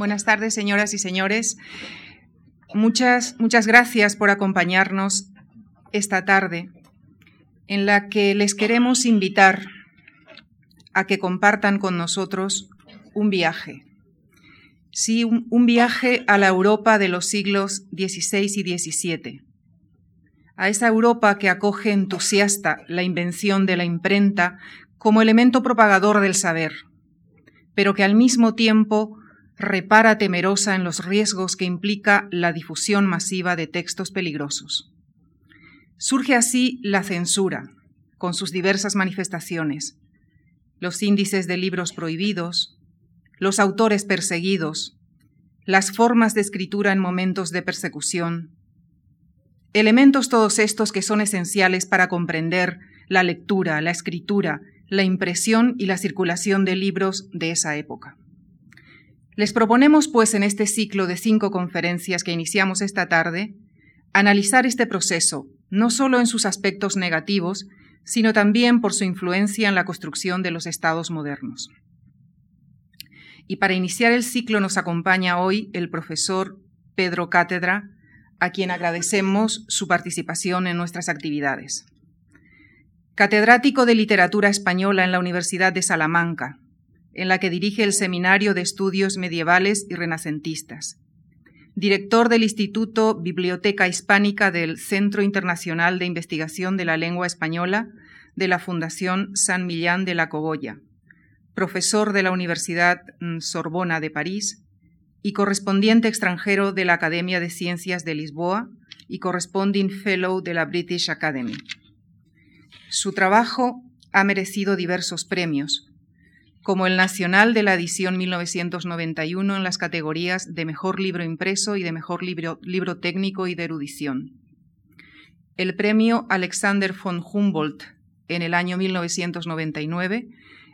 Buenas tardes, señoras y señores. Muchas, muchas gracias por acompañarnos esta tarde en la que les queremos invitar a que compartan con nosotros un viaje. Sí, un, un viaje a la Europa de los siglos XVI y XVII. A esa Europa que acoge entusiasta la invención de la imprenta como elemento propagador del saber, pero que al mismo tiempo repara temerosa en los riesgos que implica la difusión masiva de textos peligrosos. Surge así la censura, con sus diversas manifestaciones, los índices de libros prohibidos, los autores perseguidos, las formas de escritura en momentos de persecución, elementos todos estos que son esenciales para comprender la lectura, la escritura, la impresión y la circulación de libros de esa época. Les proponemos, pues, en este ciclo de cinco conferencias que iniciamos esta tarde, analizar este proceso, no solo en sus aspectos negativos, sino también por su influencia en la construcción de los estados modernos. Y para iniciar el ciclo nos acompaña hoy el profesor Pedro Cátedra, a quien agradecemos su participación en nuestras actividades. Catedrático de Literatura Española en la Universidad de Salamanca, en la que dirige el Seminario de Estudios Medievales y Renacentistas. Director del Instituto Biblioteca Hispánica del Centro Internacional de Investigación de la Lengua Española de la Fundación San Millán de la Cogolla. Profesor de la Universidad mm, Sorbona de París y correspondiente extranjero de la Academia de Ciencias de Lisboa y corresponding fellow de la British Academy. Su trabajo ha merecido diversos premios, como el nacional de la edición 1991 en las categorías de mejor libro impreso y de mejor libro, libro técnico y de erudición. El premio Alexander von Humboldt en el año 1999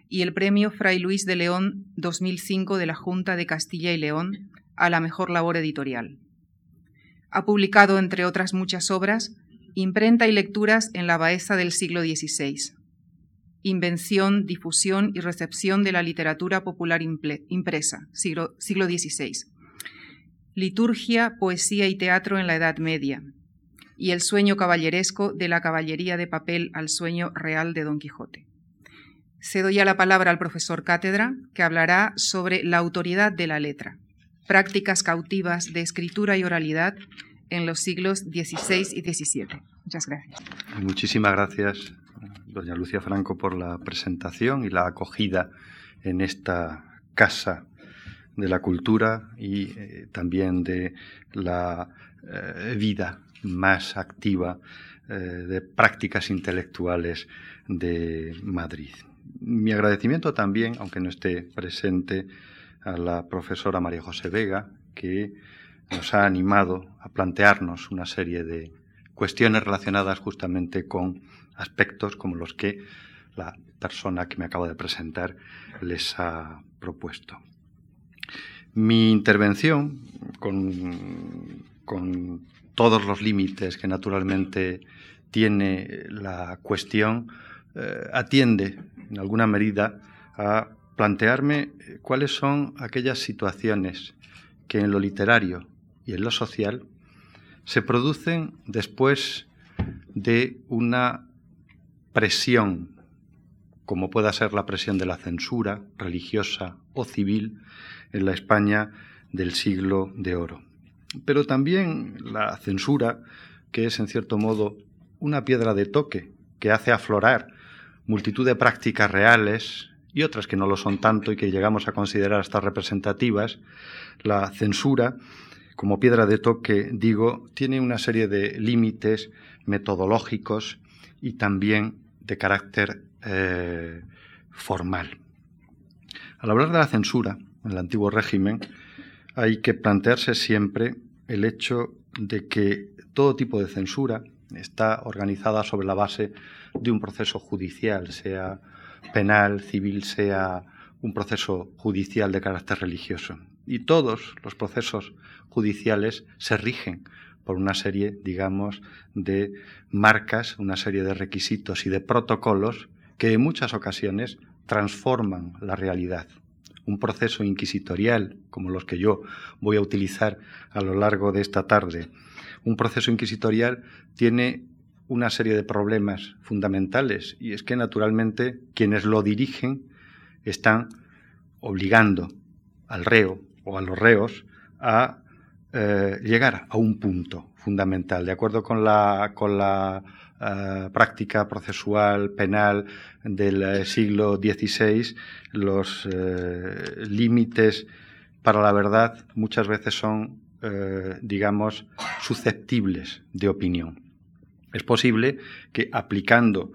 y el premio Fray Luis de León 2005 de la Junta de Castilla y León a la mejor labor editorial. Ha publicado, entre otras muchas obras, imprenta y lecturas en la Baeza del siglo XVI, invención, difusión y recepción de la literatura popular impresa, siglo, XVI, liturgia, poesía y teatro en la Edad Media, y el sueño caballeresco de la caballería de papel al sueño real de Don Quijote. Cedo ya la palabra al profesor Cátedra, que hablará sobre la autoridad de la letra, prácticas cautivas de escritura y oralidad en los siglos XVI y XVII. Muchas gracias. Muchísimas gracias, doña Lucia Franco, por la presentación y la acogida en esta casa de la cultura y eh, también de la eh, vida más activa eh, de prácticas intelectuales de Madrid. Mi agradecimiento también, aunque no esté presente, a la profesora María José Vega, que nos ha animado a plantearnos una serie de cuestiones relacionadas justamente con aspectos como los que la persona que me acabo de presentar les ha propuesto. Mi intervención, con, todos los límites que naturalmente tiene la cuestión, eh, atiende en alguna medida a plantearme cuáles son aquellas situaciones que en lo literario y en lo social se producen después de una presión, como pueda ser la presión de la censura religiosa o civil en la España del siglo de oro. Pero también la censura, que es en cierto modo una piedra de toque que hace aflorar multitud de prácticas reales y otras que no lo son tanto y que llegamos a considerar hasta representativas, la censura, como piedra de toque, digo, tiene una serie de límites metodológicos y también de carácter eh, formal. Al hablar de la censura en el antiguo régimen, hay que plantearse siempre el hecho de que todo tipo de censura está organizada sobre la base de un proceso judicial, sea penal, civil, sea un proceso judicial de carácter religioso. Y todos los procesos judiciales se rigen por una serie, digamos, de marcas, una serie de requisitos y de protocolos que en muchas ocasiones transforman la realidad. Un proceso inquisitorial como los que yo voy a utilizar a lo largo de esta tarde, un proceso inquisitorial tiene una serie de problemas fundamentales y es que naturalmente quienes lo dirigen están obligando al reo o a los reos a eh, llegar a un punto fundamental. De acuerdo con la, con la eh, práctica procesual penal del eh, siglo XVI, los límites para la verdad muchas veces son, digamos, susceptibles de opinión. Es posible que aplicando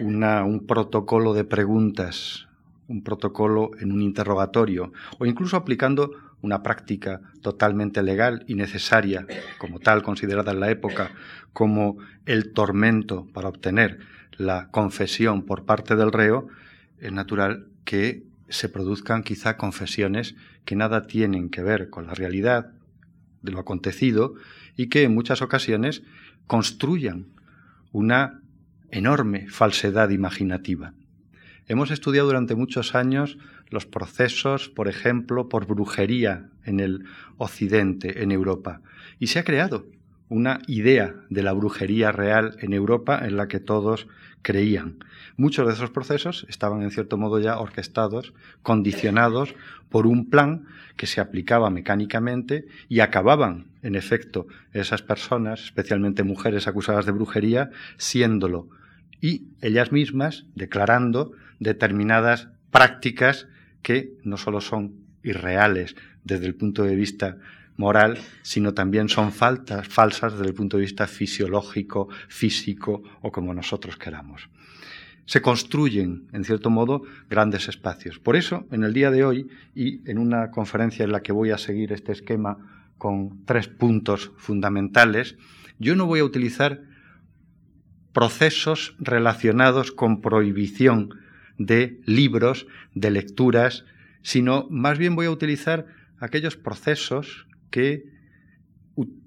un protocolo de preguntas, un protocolo en un interrogatorio, o incluso aplicando una práctica totalmente legal y necesaria, como tal considerada en la época, como el tormento para obtener la confesión por parte del reo, es natural que se produzcan quizá confesiones que nada tienen que ver con la realidad de lo acontecido y que en muchas ocasiones construyan una enorme falsedad imaginativa. Hemos estudiado durante muchos años los procesos, por ejemplo, por brujería en el Occidente, en Europa, y se ha creado una idea de la brujería real en Europa en la que todos creían. Muchos de esos procesos estaban en cierto modo ya orquestados, condicionados por un plan que se aplicaba mecánicamente y acababan, en efecto, esas personas, especialmente mujeres acusadas de brujería, siéndolo y ellas mismas declarando determinadas prácticas que no solo son irreales desde el punto de vista moral, sino también son faltas, falsas desde el punto de vista fisiológico, físico o como nosotros queramos. Se construyen, en cierto modo, grandes espacios. Por eso, en el día de hoy, y en una conferencia en la que voy a seguir este esquema con tres puntos fundamentales, yo no voy a utilizar procesos relacionados con prohibición de libros, de lecturas, sino más bien voy a utilizar aquellos procesos que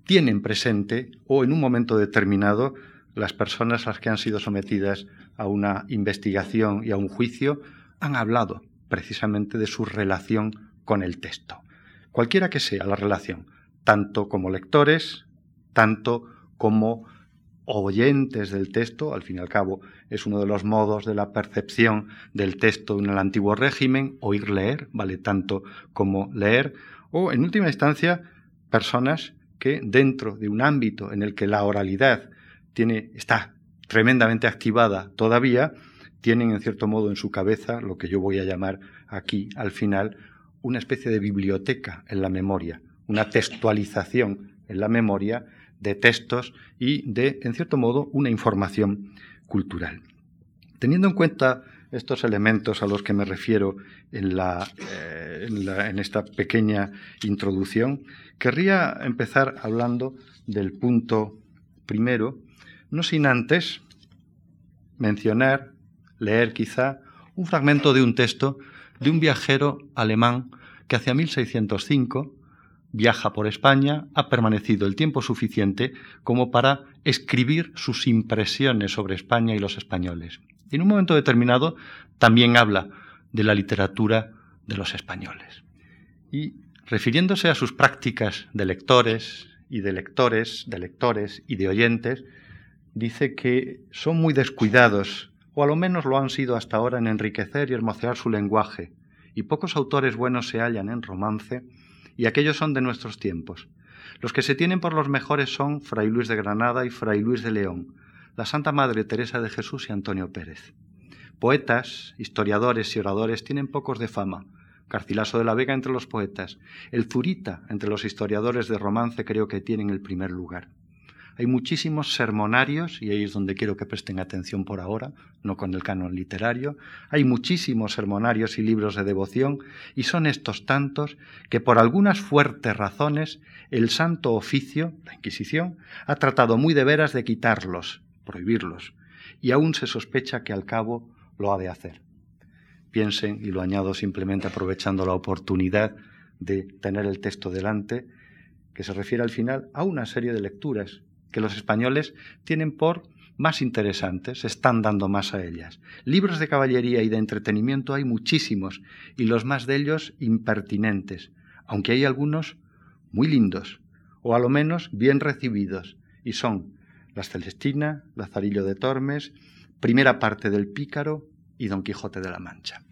tienen presente o en un momento determinado las personas a las que han sido sometidas a una investigación y a un juicio han hablado precisamente de su relación con el texto. Cualquiera que sea la relación, tanto como lectores, tanto como oyentes del texto, al fin y al cabo es uno de los modos de la percepción del texto en el antiguo régimen, oír leer, vale tanto como leer, o en última instancia personas que dentro de un ámbito en el que la oralidad tiene, está tremendamente activada todavía, tienen en cierto modo en su cabeza lo que yo voy a llamar aquí al final una especie de biblioteca en la memoria, una textualización en la memoria de textos y de, en cierto modo, una información cultural. Teniendo en cuenta estos elementos a los que me refiero en, la, eh, en, esta pequeña introducción, querría empezar hablando del punto primero, no sin antes mencionar, leer quizá, un fragmento de un texto de un viajero alemán que hacia 1605 viaja por España, ha permanecido el tiempo suficiente como para escribir sus impresiones sobre España y los españoles. Y en un momento determinado también habla de la literatura de los españoles. Y refiriéndose a sus prácticas de lectores y de lectores, de lectores y de oyentes, dice que son muy descuidados, o a lo menos lo han sido hasta ahora en enriquecer y hermosear su lenguaje, y pocos autores buenos se hallan en romance y aquellos son de nuestros tiempos. Los que se tienen por los mejores son Fray Luis de Granada y Fray Luis de León, la Santa Madre Teresa de Jesús y Antonio Pérez. Poetas, historiadores y oradores tienen pocos de fama. Carcilaso de la Vega entre los poetas, el Zurita entre los historiadores de romance creo que tienen el primer lugar. Hay muchísimos sermonarios, y ahí es donde quiero que presten atención por ahora, no con el canon literario. Hay muchísimos sermonarios y libros de devoción, y son estos tantos que por algunas fuertes razones el Santo Oficio, la Inquisición, ha tratado muy de veras de quitarlos, prohibirlos, y aún se sospecha que al cabo lo ha de hacer. Piensen, y lo añado simplemente aprovechando la oportunidad de tener el texto delante, que se refiere al final a una serie de lecturas que los españoles tienen por más interesantes, están dando más a ellas. Libros de caballería y de entretenimiento hay muchísimos, y los más de ellos impertinentes, aunque hay algunos muy lindos, o a lo menos bien recibidos, y son Las Celestina, Lazarillo de Tormes, primera parte del Pícaro y Don Quijote de la Mancha.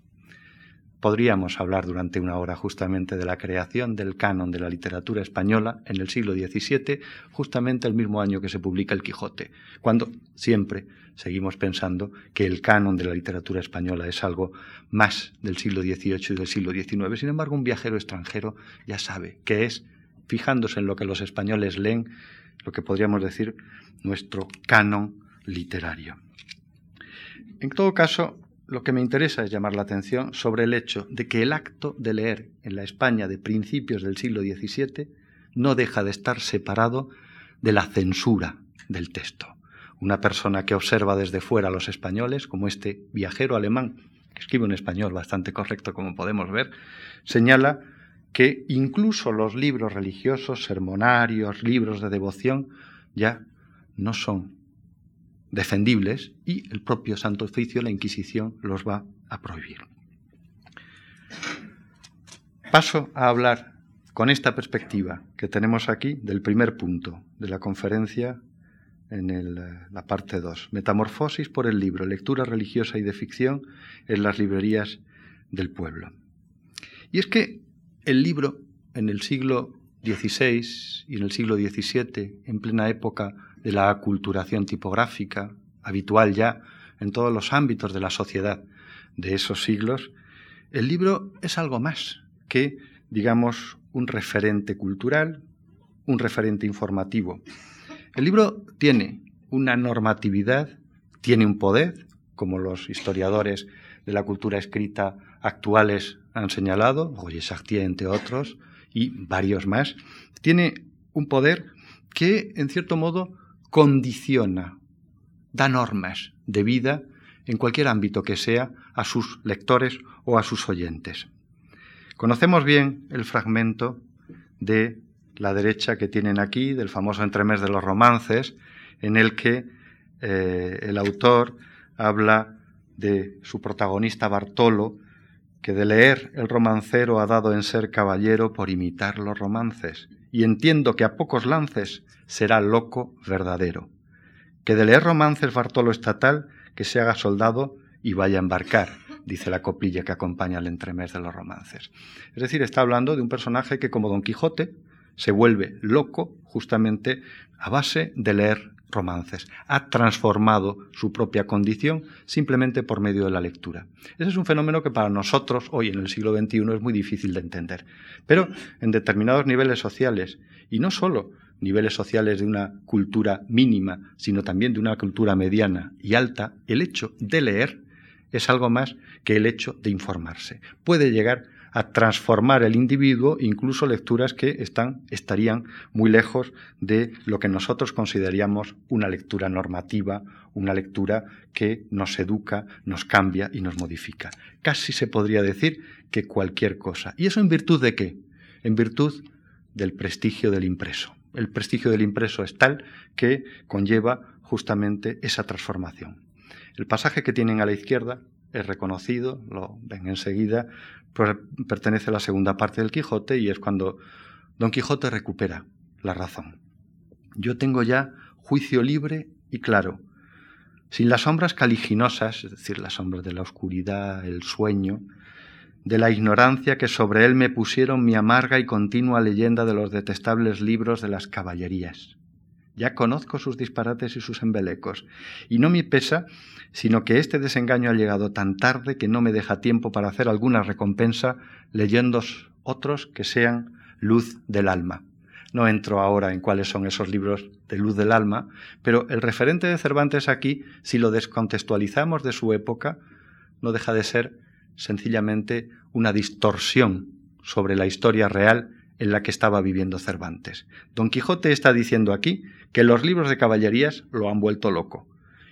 Podríamos hablar durante una hora justamente de la creación del canon de la literatura española en el siglo XVII, justamente el mismo año que se publica El Quijote, cuando siempre seguimos pensando que el canon de la literatura española es algo más del siglo XVIII y del siglo XIX. Sin embargo, un viajero extranjero ya sabe que es, fijándose en lo que los españoles leen, lo que podríamos decir nuestro canon literario. En todo caso, lo que me interesa es llamar la atención sobre el hecho de que el acto de leer en la España de principios del siglo XVII no deja de estar separado de la censura del texto. Una persona que observa desde fuera a los españoles, como este viajero alemán, que escribe un español bastante correcto como podemos ver, señala que incluso los libros religiosos, sermonarios, libros de devoción, ya no son defendibles y el propio Santo Oficio, la Inquisición, los va a prohibir. Paso a hablar con esta perspectiva que tenemos aquí del primer punto de la conferencia en la parte 2, Metamorfosis por el libro, lectura religiosa y de ficción en las librerías del pueblo. Y es que el libro en el siglo XVI y en el siglo XVII, en plena época de la aculturación tipográfica, habitual ya en todos los ámbitos de la sociedad de esos siglos, el libro es algo más que, digamos, un referente cultural, un referente informativo. El libro tiene una normatividad, tiene un poder, como los historiadores de la cultura escrita actuales han señalado, Roger Chartier entre otros, y varios más, tiene un poder que, en cierto modo, condiciona, da normas de vida en cualquier ámbito que sea a sus lectores o a sus oyentes. Conocemos bien el fragmento de la derecha que tienen aquí, del famoso entremés de los romances, en el que eh, el autor habla de su protagonista Bartolo, que de leer el romancero ha dado en ser caballero por imitar los romances, y entiendo que a pocos lances será loco verdadero. Que de leer romances Bartolo estatal, que se haga soldado y vaya a embarcar, dice la copilla que acompaña al entremés de los romances. Es decir, está hablando de un personaje que, como Don Quijote, se vuelve loco justamente a base de leer romances. Ha transformado su propia condición simplemente por medio de la lectura. Ese es un fenómeno que para nosotros hoy en el siglo XXI es muy difícil de entender. Pero en determinados niveles sociales, y no solo niveles sociales de una cultura mínima, sino también de una cultura mediana y alta, el hecho de leer es algo más que el hecho de informarse. Puede llegar a transformar el individuo, incluso lecturas que están, estarían muy lejos de lo que nosotros consideraríamos una lectura normativa, una lectura que nos educa, nos cambia y nos modifica. Casi se podría decir que cualquier cosa. ¿Y eso en virtud de qué? En virtud del prestigio del impreso. El prestigio del impreso es tal que conlleva justamente esa transformación. El pasaje que tienen a la izquierda es reconocido, lo ven enseguida, pertenece a la segunda parte del Quijote y es cuando Don Quijote recupera la razón. Yo tengo ya juicio libre y claro, sin las sombras caliginosas, es decir, las sombras de la oscuridad, el sueño, de la ignorancia que sobre él me pusieron mi amarga y continua leyenda de los detestables libros de las caballerías. Ya conozco sus disparates y sus embelecos, y no me pesa, sino que este desengaño ha llegado tan tarde que no me deja tiempo para hacer alguna recompensa leyendo otros que sean luz del alma. No entro ahora en cuáles son esos libros de luz del alma, pero el referente de Cervantes aquí, si lo descontextualizamos de su época, no deja de ser sencillamente una distorsión sobre la historia real en la que estaba viviendo Cervantes. Don Quijote está diciendo aquí que los libros de caballerías lo han vuelto loco.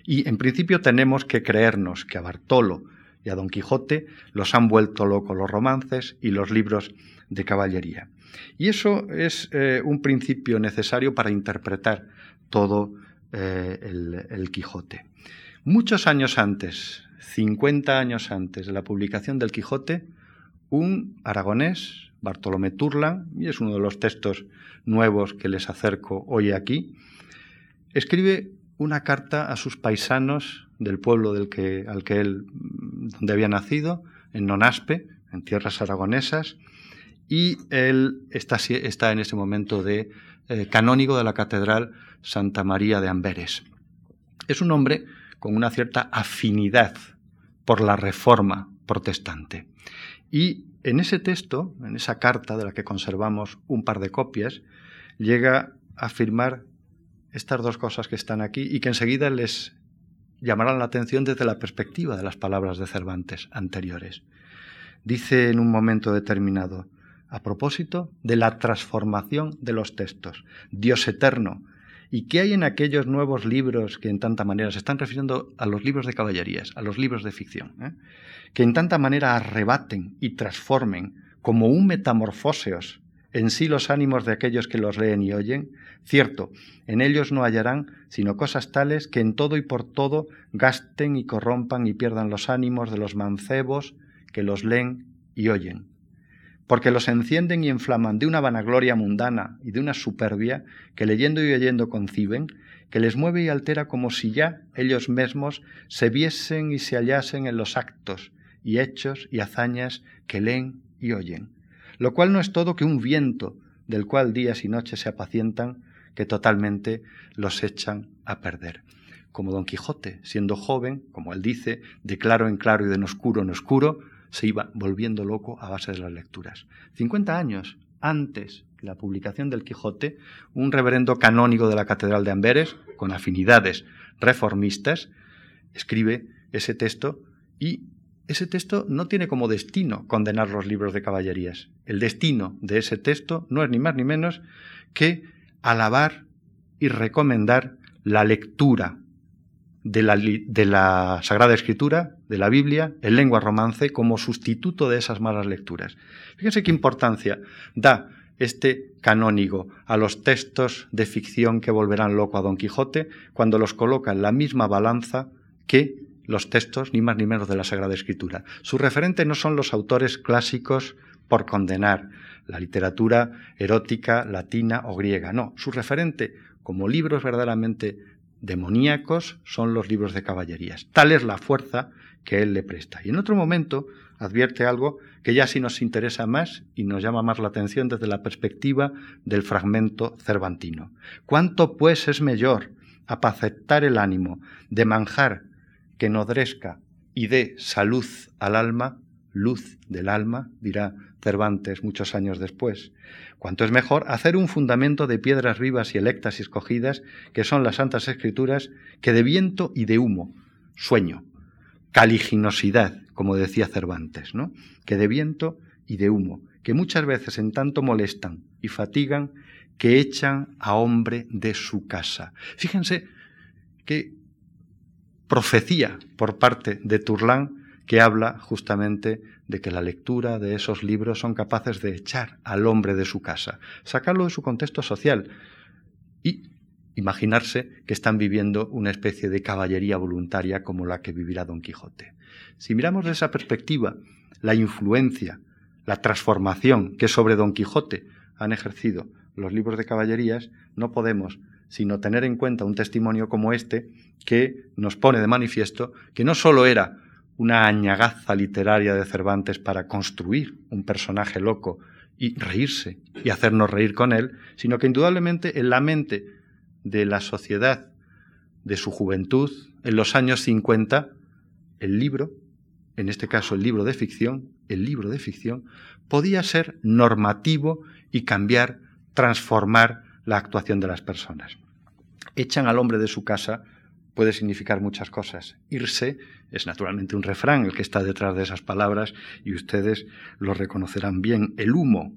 Y en principio tenemos que creernos que a Bartolo y a Don Quijote los han vuelto loco los romances y los libros de caballería. Y eso es eh, un principio necesario para interpretar todo eh, el, Quijote. Muchos años antes, 50 años antes de la publicación del Quijote, un aragonés, Bartolomé Turlan, y es uno de los textos nuevos que les acerco hoy aquí, escribe una carta a sus paisanos del pueblo del que, al que él, donde había nacido, en Nonaspe, en tierras aragonesas, y él está, en ese momento de eh, canónigo de la Catedral Santa María de Amberes. Es un hombre con una cierta afinidad por la reforma protestante. Y en ese texto, en esa carta de la que conservamos un par de copias, llega a afirmar estas dos cosas que están aquí y que enseguida les llamarán la atención desde la perspectiva de las palabras de Cervantes anteriores. Dice en un momento determinado, a propósito de la transformación de los textos, Dios eterno, ¿Y qué hay en aquellos nuevos libros que en tanta manera se están refiriendo a los libros de caballerías, a los libros de ficción, ¿eh? que en tanta manera arrebaten y transformen como un metamorfóseos en sí los ánimos de aquellos que los leen y oyen? Cierto, en ellos no hallarán sino cosas tales que en todo y por todo gasten y corrompan y pierdan los ánimos de los mancebos que los leen y oyen porque los encienden y inflaman de una vanagloria mundana y de una superbia que leyendo y oyendo conciben, que les mueve y altera como si ya ellos mismos se viesen y se hallasen en los actos y hechos y hazañas que leen y oyen, lo cual no es todo que un viento del cual días y noches se apacientan, que totalmente los echan a perder. Como Don Quijote, siendo joven, como él dice, de claro en claro y de oscuro en oscuro, se iba volviendo loco a base de las lecturas. 50 años antes de la publicación del Quijote, un reverendo canónigo de la Catedral de Amberes, con afinidades reformistas, escribe ese texto y ese texto no tiene como destino condenar los libros de caballerías. El destino de ese texto no es ni más ni menos que alabar y recomendar la lectura de la, Sagrada Escritura, de la Biblia, en lengua romance, como sustituto de esas malas lecturas. Fíjense qué importancia da este canónigo a los textos de ficción que volverán loco a Don Quijote cuando los coloca en la misma balanza que los textos, ni más ni menos, de la Sagrada Escritura. Su referente no son los autores clásicos por condenar la literatura erótica latina o griega, no, su referente como libros verdaderamente demoníacos son los libros de caballerías. Tal es la fuerza que él le presta. Y en otro momento advierte algo que ya sí nos interesa más y nos llama más la atención desde la perspectiva del fragmento cervantino. ¿Cuánto pues es mejor apacetar el ánimo de manjar que nodrezca y dé salud al alma, luz del alma, dirá Cervantes muchos años después, cuanto es mejor hacer un fundamento de piedras vivas y electas y escogidas, que son las santas escrituras, que de viento y de humo, sueño, caliginosidad, como decía Cervantes, ¿no? que de viento y de humo, que muchas veces en tanto molestan y fatigan que echan a hombre de su casa. Fíjense qué profecía por parte de Turlán que habla justamente de que la lectura de esos libros son capaces de echar al hombre de su casa, sacarlo de su contexto social y imaginarse que están viviendo una especie de caballería voluntaria como la que vivirá Don Quijote. Si miramos desde esa perspectiva la influencia, la transformación que sobre Don Quijote han ejercido los libros de caballerías, no podemos sino tener en cuenta un testimonio como este que nos pone de manifiesto que no sólo era una añagaza literaria de Cervantes para construir un personaje loco y reírse y hacernos reír con él, sino que indudablemente en la mente de la sociedad de su juventud, en los años 50, el libro, en este caso el libro de ficción, el libro de ficción, podía ser normativo y cambiar, transformar la actuación de las personas. Echan al hombre de su casa puede significar muchas cosas. Irse es naturalmente un refrán el que está detrás de esas palabras y ustedes lo reconocerán bien. El humo,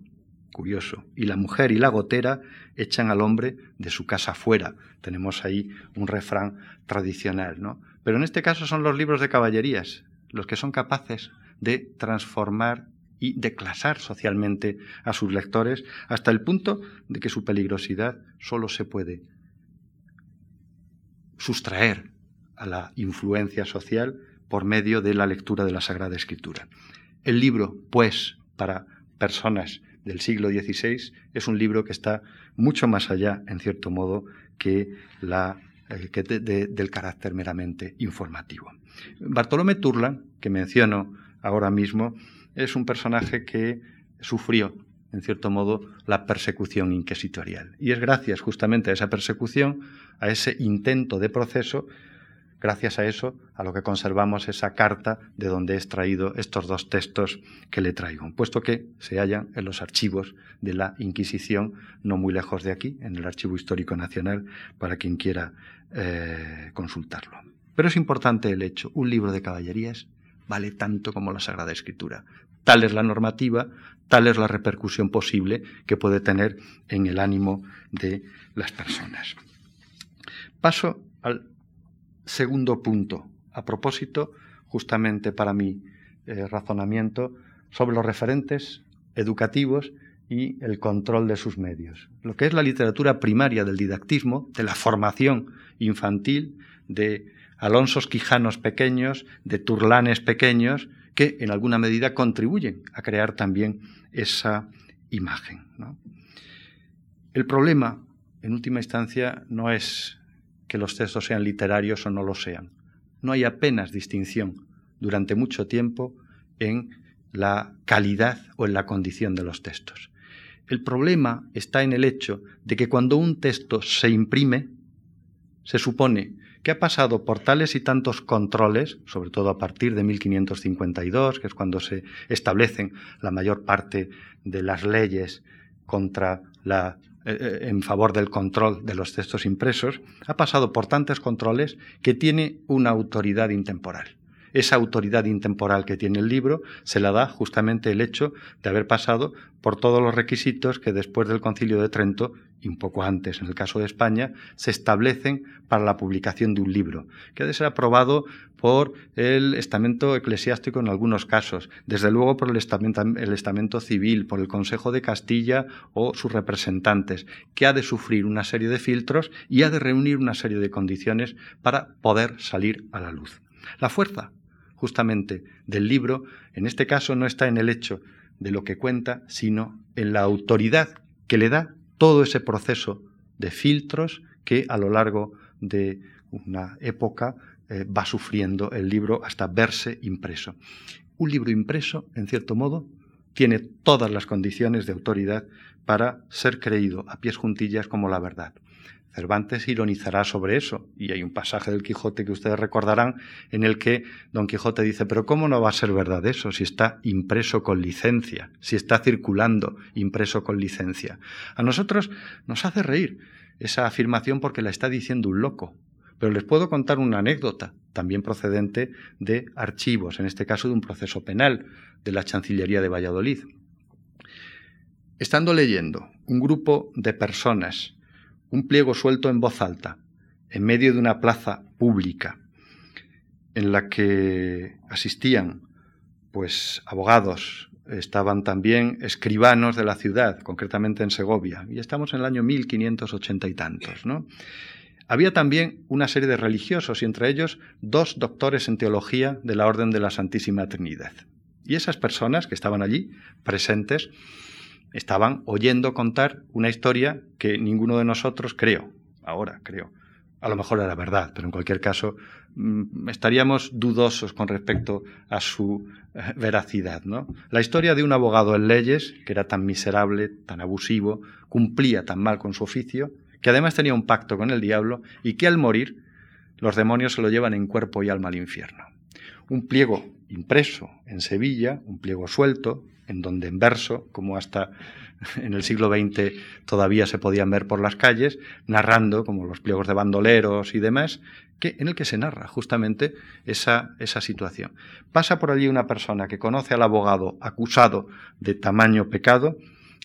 curioso, y la mujer y la gotera echan al hombre de su casa fuera. Tenemos ahí un refrán tradicional, ¿no? Pero en este caso son los libros de caballerías los que son capaces de transformar y de clasar socialmente a sus lectores hasta el punto de que su peligrosidad solo se puede sustraer a la influencia social por medio de la lectura de la Sagrada Escritura. El libro, pues, para personas del siglo XVI, es un libro que está mucho más allá, en cierto modo, que, la, eh, del carácter meramente informativo. Bartolomé Turlan, que menciono ahora mismo, es un personaje que sufrió, en cierto modo, la persecución inquisitorial. Y es gracias justamente a esa persecución, a ese intento de proceso, gracias a eso, a lo que conservamos esa carta de donde he extraído estos dos textos que le traigo, puesto que se hallan en los archivos de la Inquisición, no muy lejos de aquí, en el Archivo Histórico Nacional, para quien quiera eh, consultarlo. Pero es importante el hecho, un libro de caballerías vale tanto como la Sagrada Escritura. Tal es la normativa, tal es la repercusión posible que puede tener en el ánimo de las personas. Paso al segundo punto, a propósito, justamente para mi eh, razonamiento, sobre los referentes educativos y el control de sus medios. Lo que es la literatura primaria del didactismo, de la formación infantil, de Alonsos Quijanos pequeños, de Turlanes pequeños, que en alguna medida contribuyen a crear también esa imagen. El problema, en última instancia, no es que los textos sean literarios o no lo sean. No hay apenas distinción durante mucho tiempo en la calidad o en la condición de los textos. El problema está en el hecho de que cuando un texto se imprime, se supone que ha pasado por tales y tantos controles, sobre todo a partir de 1552, que es cuando se establecen la mayor parte de las leyes contra eh, eh, en favor del control de los textos impresos, ha pasado por tantos controles que tiene una autoridad intemporal. Esa autoridad intemporal que tiene el libro se la da justamente el hecho de haber pasado por todos los requisitos que después del Concilio de Trento y un poco antes, en el caso de España, se establecen para la publicación de un libro, que ha de ser aprobado por el estamento eclesiástico en algunos casos, desde luego por el estamento, el estamento civil, por el Consejo de Castilla o sus representantes, que ha de sufrir una serie de filtros y ha de reunir una serie de condiciones para poder salir a la luz. La fuerza, justamente, del libro, en este caso, no está en el hecho de lo que cuenta, sino en la autoridad que le da todo ese proceso de filtros que a lo largo de una época eh, va sufriendo el libro hasta verse impreso. Un libro impreso, en cierto modo, tiene todas las condiciones de autoridad para ser creído a pies juntillas como la verdad. Cervantes ironizará sobre eso, y hay un pasaje del Quijote que ustedes recordarán en el que Don Quijote dice, pero ¿cómo no va a ser verdad eso si está impreso con licencia, si está circulando impreso con licencia? A nosotros nos hace reír esa afirmación porque la está diciendo un loco, pero les puedo contar una anécdota, también procedente de archivos, en este caso de un proceso penal de la Chancillería de Valladolid. Estando leyendo, un grupo de personas un pliego suelto en voz alta, en medio de una plaza pública, en la que asistían pues abogados, estaban también escribanos de la ciudad, concretamente en Segovia, y estamos en el año 1580 y tantos, ¿no? Había también una serie de religiosos y entre ellos dos doctores en teología de la Orden de la Santísima Trinidad. Y esas personas que estaban allí presentes estaban oyendo contar una historia que ninguno de nosotros creo, ahora creo. A lo mejor era verdad, pero en cualquier caso mm, estaríamos dudosos con respecto a su eh, veracidad. ¿no? La historia de un abogado en leyes, que era tan miserable, tan abusivo, cumplía tan mal con su oficio, que además tenía un pacto con el diablo y que al morir los demonios se lo llevan en cuerpo y alma al infierno. Un pliego impreso en Sevilla, un pliego suelto, en donde en verso, como hasta en el siglo XX todavía se podían ver por las calles, narrando, como los pliegos de bandoleros y demás, que, en el que se narra justamente esa, esa situación. Pasa por allí una persona que conoce al abogado acusado de tamaño pecado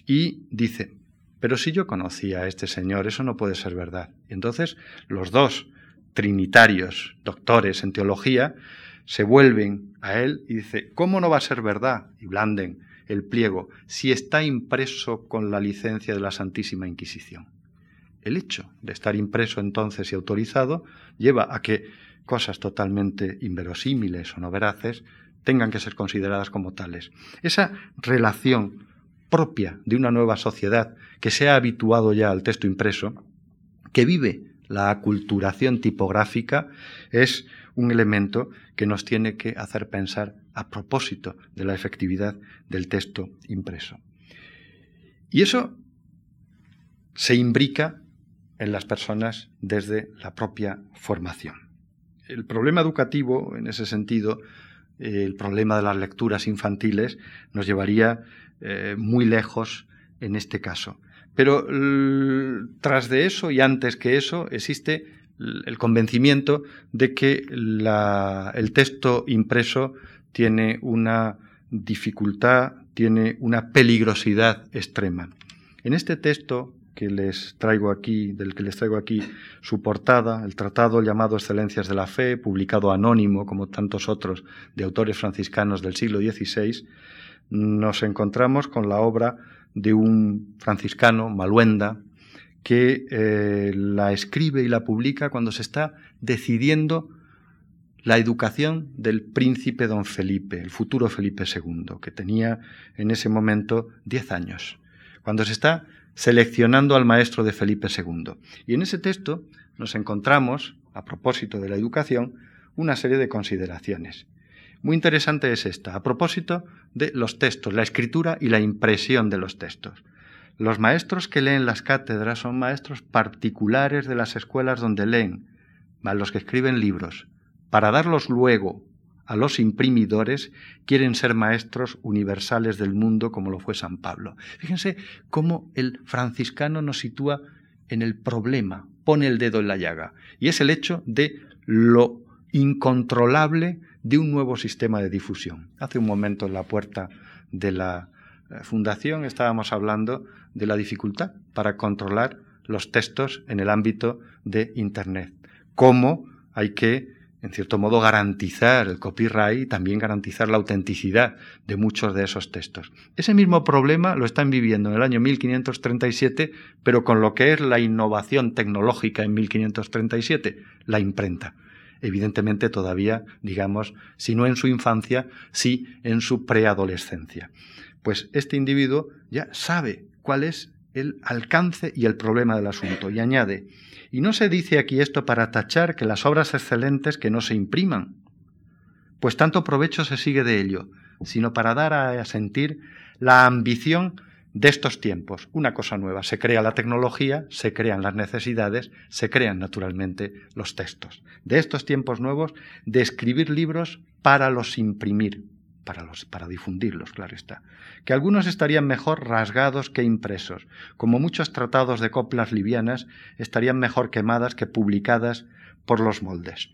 y dice, pero si yo conocía a este señor, eso no puede ser verdad. Entonces los dos trinitarios, doctores en teología, se vuelven a él y dice, ¿cómo no va a ser verdad? Y blanden el pliego si está impreso con la licencia de la Santísima Inquisición. el hecho de estar impreso entonces y autorizado lleva a que cosas totalmente inverosímiles o no veraces tengan que ser consideradas como tales. Esa relación propia de una nueva sociedad que se ha habituado ya al texto impreso, que vive la aculturación tipográfica, es un elemento que nos tiene que hacer pensar a propósito de la efectividad del texto impreso. Y eso se imbrica en las personas desde la propia formación. El problema educativo, en ese sentido, el problema de las lecturas infantiles, nos llevaría eh, muy lejos en este caso. Pero tras de eso y antes que eso existe el convencimiento de que el texto impreso tiene una dificultad, tiene una peligrosidad extrema. En este texto que les traigo aquí, del que les traigo aquí su portada, el tratado llamado Excelencias de la Fe, publicado anónimo, como tantos otros, de autores franciscanos del siglo XVI, nos encontramos con la obra de un franciscano, Maluenda, que eh, la escribe y la publica cuando se está decidiendo la educación del príncipe don Felipe, el futuro Felipe II, que tenía en ese momento diez años, cuando se está seleccionando al maestro de Felipe II. Y en ese texto nos encontramos, a propósito de la educación, una serie de consideraciones. Muy interesante es esta, a propósito de los textos, la escritura y la impresión de los textos. Los maestros que leen las cátedras son maestros particulares de las escuelas donde leen, a los que escriben libros, para darlos luego a los imprimidores, quieren ser maestros universales del mundo como lo fue San Pablo. Fíjense cómo el franciscano nos sitúa en el problema, pone el dedo en la llaga, y es el hecho de lo incontrolable de un nuevo sistema de difusión. Hace un momento en la puerta de la fundación estábamos hablando de la dificultad para controlar los textos en el ámbito de Internet. Cómo hay que, en cierto modo, garantizar el copyright y también garantizar la autenticidad de muchos de esos textos. Ese mismo problema lo están viviendo en el año 1537, pero con lo que es la innovación tecnológica en 1537, la imprenta evidentemente todavía, digamos, si no en su infancia, sí en su preadolescencia. Pues este individuo ya sabe cuál es el alcance y el problema del asunto y añade, y no se dice aquí esto para tachar que las obras excelentes que no se impriman, pues tanto provecho se sigue de ello, sino para dar a sentir la ambición de estos tiempos. Una cosa nueva, se crea la tecnología, se crean las necesidades, se crean naturalmente los textos. De estos tiempos nuevos, de escribir libros para los imprimir, para, los, para difundirlos, claro está. Que algunos estarían mejor rasgados que impresos, como muchos tratados de coplas livianas estarían mejor quemadas que publicadas por los moldes.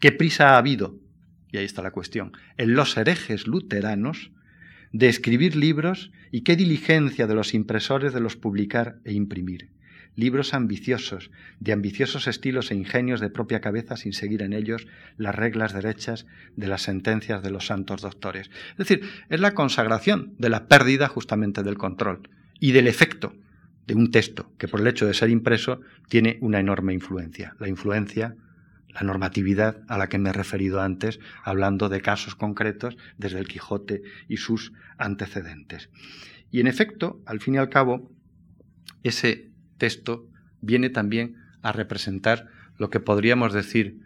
¿Qué prisa ha habido? Y ahí está la cuestión. En los herejes luteranos de escribir libros y qué diligencia de los impresores de los publicar e imprimir. Libros ambiciosos, de ambiciosos estilos e ingenios de propia cabeza sin seguir en ellos las reglas derechas de las sentencias de los santos doctores. Es decir, es la consagración de la pérdida justamente del control y del efecto de un texto que por el hecho de ser impreso tiene una enorme influencia, la influencia la normatividad a la que me he referido antes, hablando de casos concretos desde el Quijote y sus antecedentes. Y en efecto, al fin y al cabo, ese texto viene también a representar lo que podríamos decir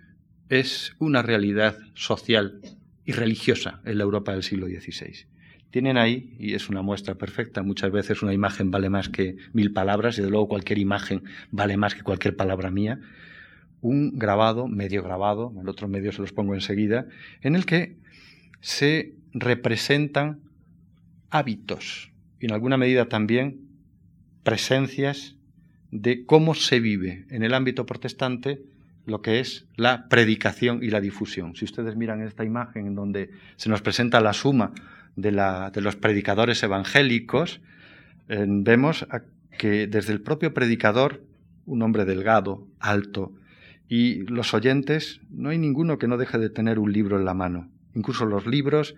es una realidad social y religiosa en la Europa del siglo XVI. Tienen ahí, y es una muestra perfecta, muchas veces una imagen vale más que mil palabras, y de luego cualquier imagen vale más que cualquier palabra mía, un grabado, medio grabado, el otro medio se los pongo enseguida, en el que se representan hábitos y en alguna medida también presencias de cómo se vive en el ámbito protestante lo que es la predicación y la difusión. Si ustedes miran esta imagen en donde se nos presenta la suma de, de los predicadores evangélicos, eh, vemos que desde el propio predicador, un hombre delgado, alto, y los oyentes, no hay ninguno que no deje de tener un libro en la mano. Incluso los libros,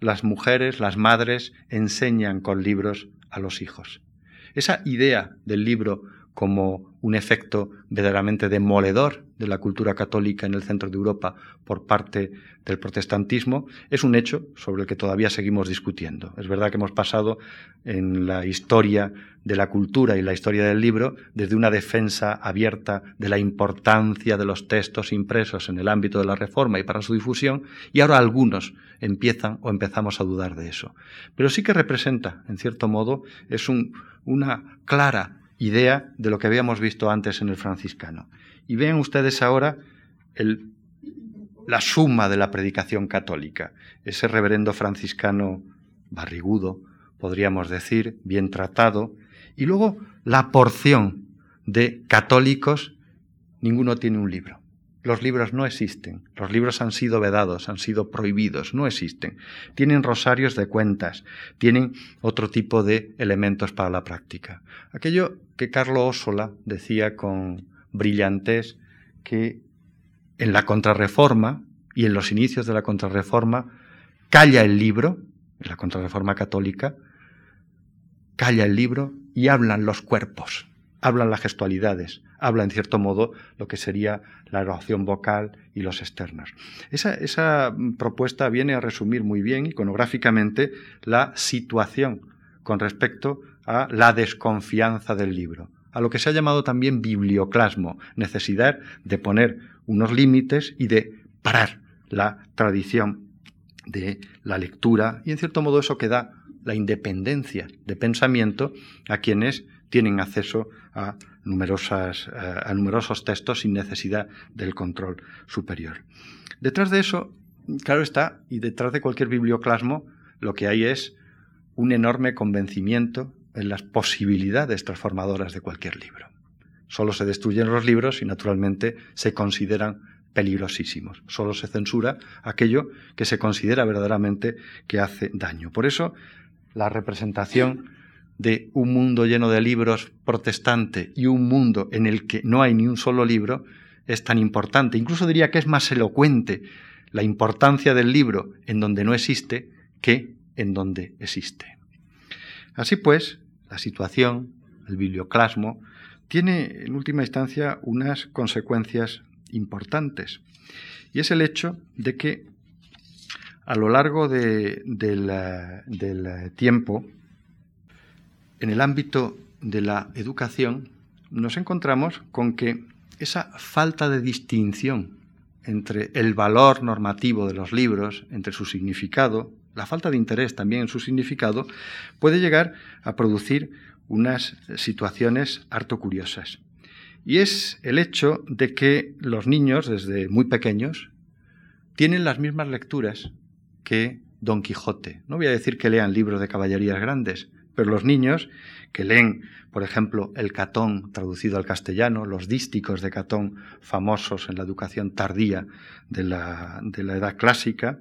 las mujeres, las madres enseñan con libros a los hijos. Esa idea del libro como un efecto verdaderamente demoledor de la cultura católica en el centro de Europa por parte del protestantismo, es un hecho sobre el que todavía seguimos discutiendo. Es verdad que hemos pasado en la historia de la cultura y la historia del libro desde una defensa abierta de la importancia de los textos impresos en el ámbito de la reforma y para su difusión, y ahora algunos empiezan o empezamos a dudar de eso. Pero sí que representa, en cierto modo, es una clara idea de lo que habíamos visto antes en el franciscano. Y vean ustedes ahora la suma de la predicación católica. Ese reverendo franciscano barrigudo, podríamos decir, bien tratado, y luego la porción de católicos, ninguno tiene un libro. Los libros no existen, los libros han sido vedados, han sido prohibidos, no existen. Tienen rosarios de cuentas, tienen otro tipo de elementos para la práctica. Aquello que Carlo Ossola decía con brillantez que en la contrarreforma y en los inicios de la contrarreforma calla el libro, en la contrarreforma católica, calla el libro y hablan los cuerpos, hablan las gestualidades, habla en cierto modo lo que sería la oración vocal y los externos. Esa, esa propuesta viene a resumir muy bien iconográficamente la situación con respecto a la desconfianza del libro, a lo que se ha llamado también biblioclasmo, necesidad de poner unos límites y de parar la tradición de la lectura y en cierto modo eso que da la independencia de pensamiento a quienes tienen acceso a, numerosas, a numerosos textos sin necesidad del control superior. Detrás de eso, claro está, y detrás de cualquier biblioclasmo, lo que hay es un enorme convencimiento en las posibilidades transformadoras de cualquier libro. Solo se destruyen los libros y naturalmente se consideran peligrosísimos. Solo se censura aquello que se considera verdaderamente que hace daño. Por eso, la representación de un mundo lleno de libros protestante y un mundo en el que no hay ni un solo libro es tan importante. Incluso diría que es más elocuente la importancia del libro en donde no existe que en donde existe. Así pues, la situación, el biblioclasmo, tiene en última instancia unas consecuencias importantes. Y es el hecho de que a lo largo del tiempo, en el ámbito de la educación nos encontramos con que esa falta de distinción entre el valor normativo de los libros, entre su significado, la falta de interés también en su significado, puede llegar a producir unas situaciones harto curiosas. Y es el hecho de que los niños, desde muy pequeños, tienen las mismas lecturas que Don Quijote. No voy a decir que lean libros de caballerías grandes, pero los niños que leen, por ejemplo, el Catón traducido al castellano, los dísticos de Catón famosos en la educación tardía de la, de la edad clásica,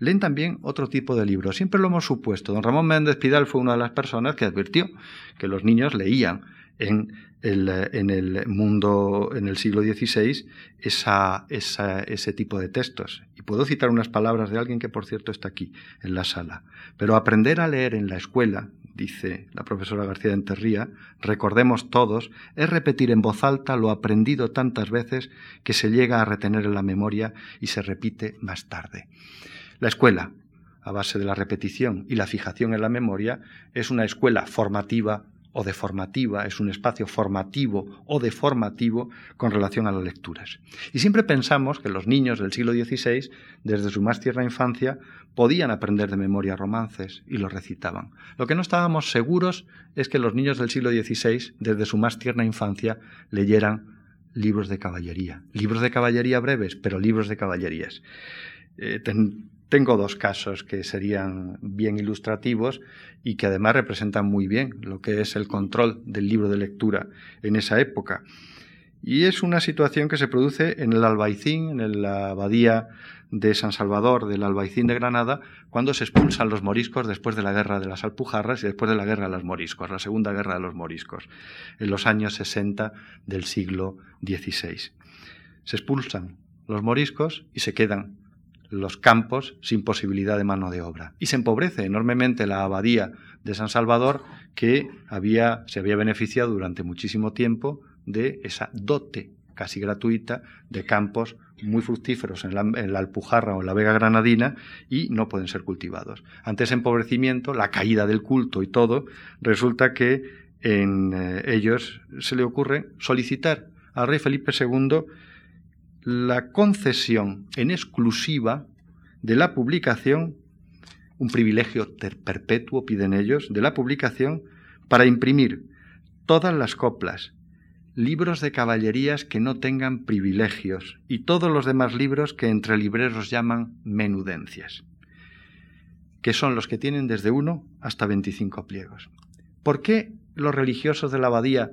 leen también otro tipo de libros. Siempre lo hemos supuesto. Don Ramón Méndez Pidal fue una de las personas que advirtió que los niños leían en el, en el mundo en el siglo XVI ese tipo de textos. Y puedo citar unas palabras de alguien que, por cierto, está aquí en la sala. Pero aprender a leer en la escuela, dice la profesora García de Enterría, recordemos todos, es repetir en voz alta lo aprendido tantas veces que se llega a retener en la memoria y se repite más tarde. La escuela, a base de la repetición y la fijación en la memoria, es una escuela formativa o deformativa, es un espacio formativo o deformativo con relación a las lecturas. Y siempre pensamos que los niños del siglo XVI, desde su más tierna infancia, podían aprender de memoria romances y los recitaban. Lo que no estábamos seguros es que los niños del siglo XVI, desde su más tierna infancia, leyeran libros de caballería. Libros de caballería breves, pero libros de caballerías. Eh, tengo dos casos que serían bien ilustrativos y que además representan muy bien lo que es el control del libro de lectura en esa época. Y es una situación que se produce en el Albaicín, en la abadía de San Salvador del Albaicín de Granada, cuando se expulsan los moriscos después de la guerra de las Alpujarras y después de la guerra de los moriscos, la segunda guerra de los moriscos, en los años 60 del siglo XVI. Se expulsan los moriscos y se quedan los campos sin posibilidad de mano de obra. Y se empobrece enormemente la abadía de San Salvador, que había, se había beneficiado durante muchísimo tiempo de esa dote casi gratuita de campos muy fructíferos en la, Alpujarra o en la Vega Granadina y no pueden ser cultivados. Ante ese empobrecimiento, la caída del culto y todo, resulta que en eh, ellos se le ocurre solicitar al rey Felipe II la concesión en exclusiva de la publicación, un privilegio perpetuo piden ellos, de la publicación para imprimir todas las coplas, libros de caballerías que no tengan privilegios y todos los demás libros que entre libreros llaman menudencias, que son los que tienen desde uno hasta 25 pliegos. ¿Por qué los religiosos de la abadía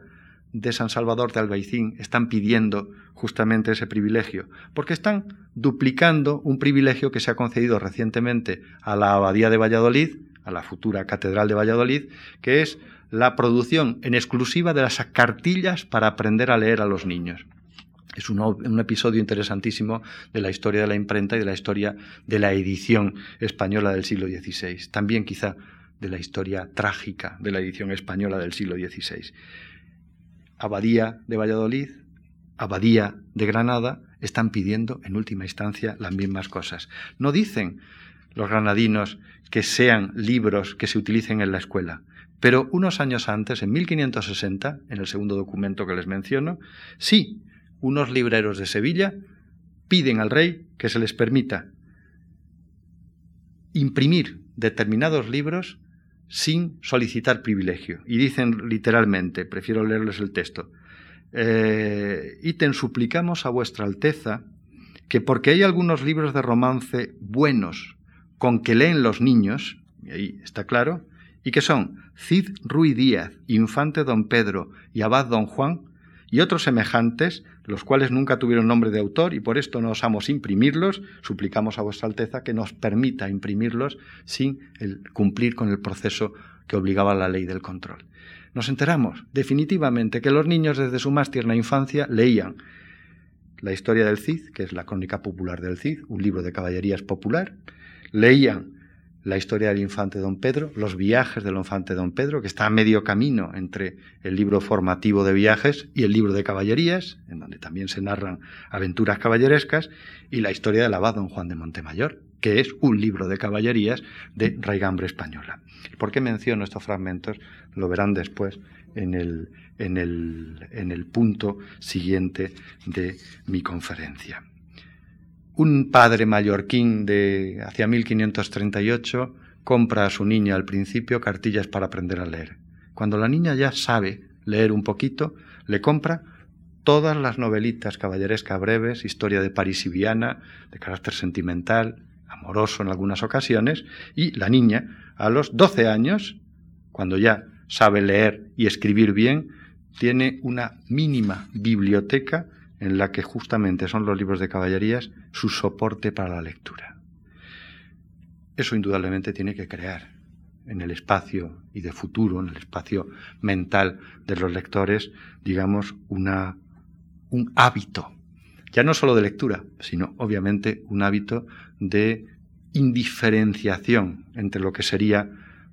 de San Salvador de Albaicín están pidiendo justamente ese privilegio? Porque están duplicando un privilegio que se ha concedido recientemente a la abadía de Valladolid, a la futura catedral de Valladolid, que es la producción en exclusiva de las cartillas para aprender a leer a los niños. Es un, episodio interesantísimo de la historia de la imprenta y de la historia de la edición española del siglo XVI. También quizá de la historia trágica de la edición española del siglo XVI. Abadía de Valladolid, Abadía de Granada están pidiendo en última instancia las mismas cosas. No dicen los granadinos que sean libros que se utilicen en la escuela, pero unos años antes, en 1560, en el segundo documento que les menciono, sí, unos libreros de Sevilla piden al rey que se les permita imprimir determinados libros sin solicitar privilegio. Y dicen literalmente, prefiero leerles el texto, eh, ítem suplicamos a vuestra Alteza que porque hay algunos libros de romance buenos con que leen los niños, y ahí está claro, y que son Cid Ruy Díaz, Infante Don Pedro y Abad Don Juan, y otros semejantes, los cuales nunca tuvieron nombre de autor y por esto no osamos imprimirlos, suplicamos a vuestra Alteza que nos permita imprimirlos sin cumplir con el proceso que obligaba la ley del control. Nos enteramos definitivamente que los niños desde su más tierna infancia leían la historia del Cid, que es la crónica popular del Cid, un libro de caballerías popular, leían la historia del infante don Pedro, los viajes del infante don Pedro, que está a medio camino entre el libro formativo de viajes y el libro de caballerías, en donde también se narran aventuras caballerescas, y la historia del abad don Juan de Montemayor, que es un libro de caballerías de raigambre española. ¿Por qué menciono estos fragmentos? Lo verán después en el, en el, en el punto siguiente de mi conferencia un padre mallorquín de hacia 1538 compra a su niña al principio cartillas para aprender a leer. Cuando la niña ya sabe leer un poquito, le compra todas las novelitas caballerescas breves, historia de París y Viana, de carácter sentimental, amoroso en algunas ocasiones, y la niña, a los 12 años, cuando ya sabe leer y escribir bien, tiene una mínima biblioteca en la que justamente son los libros de caballerías su soporte para la lectura. Eso indudablemente tiene que crear en el espacio y de futuro, en el espacio mental de los lectores, digamos, una, un hábito, ya no solo de lectura, sino obviamente un hábito de indiferenciación entre lo que sería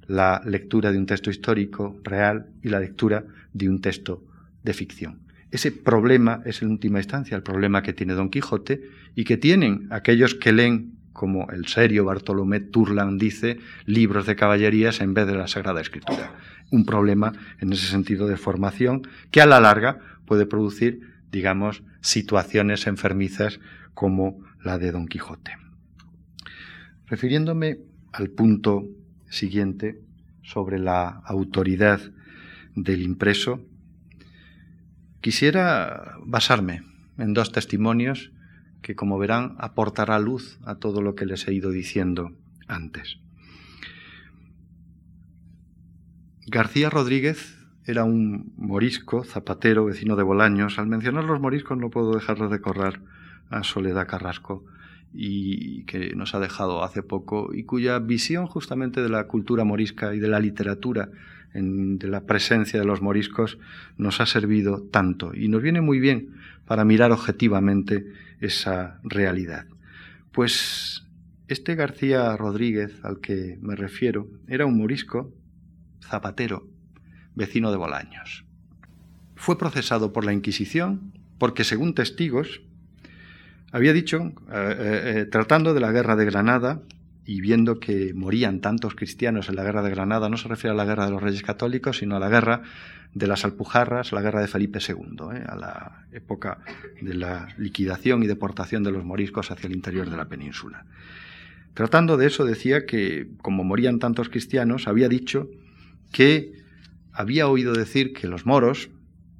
la lectura de un texto histórico real y la lectura de un texto de ficción. Ese problema es en última instancia el problema que tiene Don Quijote y que tienen aquellos que leen, como el serio Bartolomé Turland dice, libros de caballerías en vez de la Sagrada Escritura. Un problema en ese sentido de formación que a la larga puede producir, digamos, situaciones enfermizas como la de Don Quijote. Refiriéndome al punto siguiente sobre la autoridad del impreso, Quisiera basarme en dos testimonios que, como verán, aportará luz a todo lo que les he ido diciendo antes. García Rodríguez era un morisco, zapatero, vecino de Bolaños. Al mencionar los moriscos no puedo dejar de recordar a Soledad Carrasco, y que nos ha dejado hace poco, y cuya visión justamente de la cultura morisca y de la literatura de la presencia de los moriscos nos ha servido tanto y nos viene muy bien para mirar objetivamente esa realidad. Pues Este García Rodríguez al que me refiero era un morisco zapatero, vecino de Bolaños. Fue procesado por la Inquisición porque, según testigos, había dicho, eh, eh, eh, tratando de la guerra de Granada y viendo que morían tantos cristianos en la guerra de Granada, no se refiere a la guerra de los reyes católicos, sino a la guerra de las Alpujarras, la guerra de Felipe II, a la época de la liquidación y deportación de los moriscos hacia el interior de la península. Tratando de eso decía que, como morían tantos cristianos, había dicho que había oído decir que los moros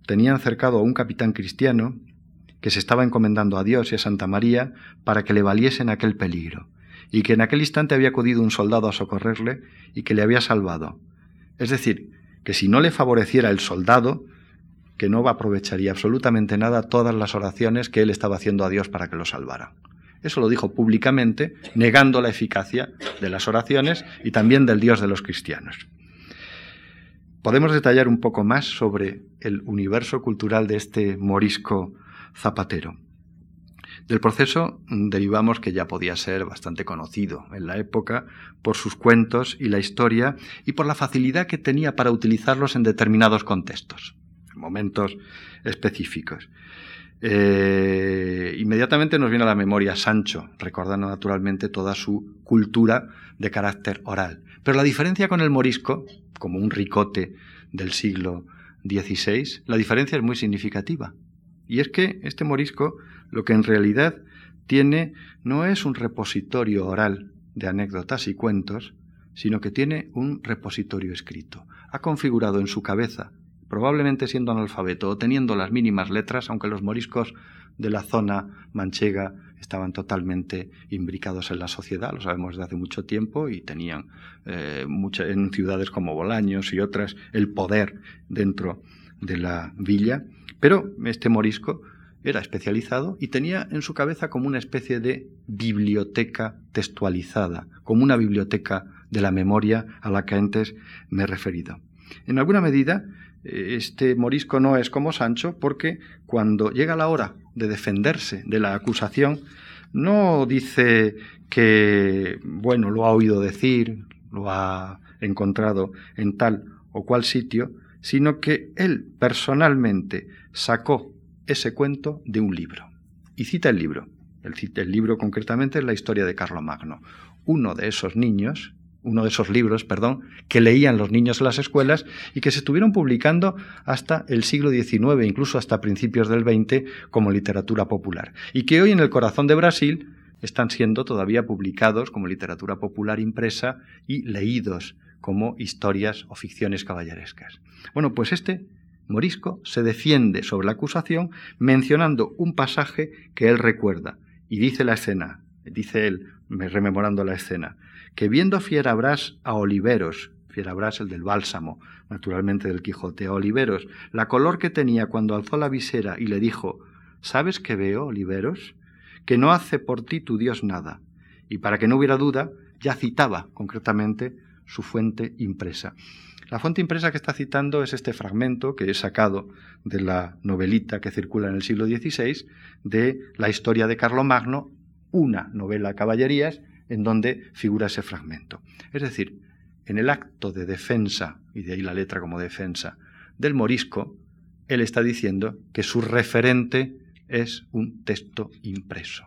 tenían cercado a un capitán cristiano que se estaba encomendando a Dios y a Santa María para que le valiesen aquel peligro, y que en aquel instante había acudido un soldado a socorrerle y que le había salvado. Es decir, que si no le favoreciera el soldado, que no aprovecharía absolutamente nada todas las oraciones que él estaba haciendo a Dios para que lo salvara. Eso lo dijo públicamente, negando la eficacia de las oraciones y también del Dios de los cristianos. Podemos detallar un poco más sobre el universo cultural de este morisco zapatero. Del proceso derivamos que ya podía ser bastante conocido en la época por sus cuentos y la historia y por la facilidad que tenía para utilizarlos en determinados contextos, en momentos específicos. Eh, inmediatamente nos viene a la memoria Sancho, recordando naturalmente toda su cultura de carácter oral. Pero la diferencia con el morisco, como un ricote del siglo XVI, la diferencia es muy significativa. Y es que este morisco lo que en realidad tiene no es un repositorio oral de anécdotas y cuentos, sino que tiene un repositorio escrito. Ha configurado en su cabeza, probablemente siendo analfabeto o teniendo las mínimas letras, aunque los moriscos de la zona manchega estaban totalmente imbricados en la sociedad, lo sabemos desde hace mucho tiempo, y tenían eh, en ciudades como Bolaños y otras el poder dentro de la villa, pero este morisco era especializado y tenía en su cabeza como una especie de biblioteca textualizada, como una biblioteca de la memoria a la que antes me he referido. En alguna medida, eh, este morisco no es como Sancho porque cuando llega la hora de defenderse de la acusación, no dice que, bueno, lo ha oído decir, lo ha encontrado en tal o cual sitio, sino que él personalmente sacó ese cuento de un libro. Y cita el libro. El, el libro concretamente es la historia de Carlomagno. Uno de esos niños, uno de esos libros, perdón, que leían los niños en las escuelas y que se estuvieron publicando hasta el siglo XIX, incluso hasta principios del XX, como literatura popular. Y que hoy en el corazón de Brasil están siendo todavía publicados como literatura popular impresa y leídos como historias o ficciones caballerescas. Bueno, pues este Morisco se defiende sobre la acusación mencionando un pasaje que él recuerda y dice la escena, dice él, rememorando la escena, que viendo Fierabras a Oliveros, Fierabras el del bálsamo, naturalmente del Quijote, a Oliveros, la color que tenía cuando alzó la visera y le dijo, ¿sabes qué veo, Oliveros? Que no hace por ti tu Dios nada. Y para que no hubiera duda, ya citaba concretamente su fuente impresa. La fuente impresa que está citando es este fragmento que he sacado de la novelita que circula en el siglo XVI de la historia de Carlomagno, una novela caballerías en donde figura ese fragmento. Es decir, en el acto de defensa, y de ahí la letra como defensa, del morisco, él está diciendo que su referente es un texto impreso,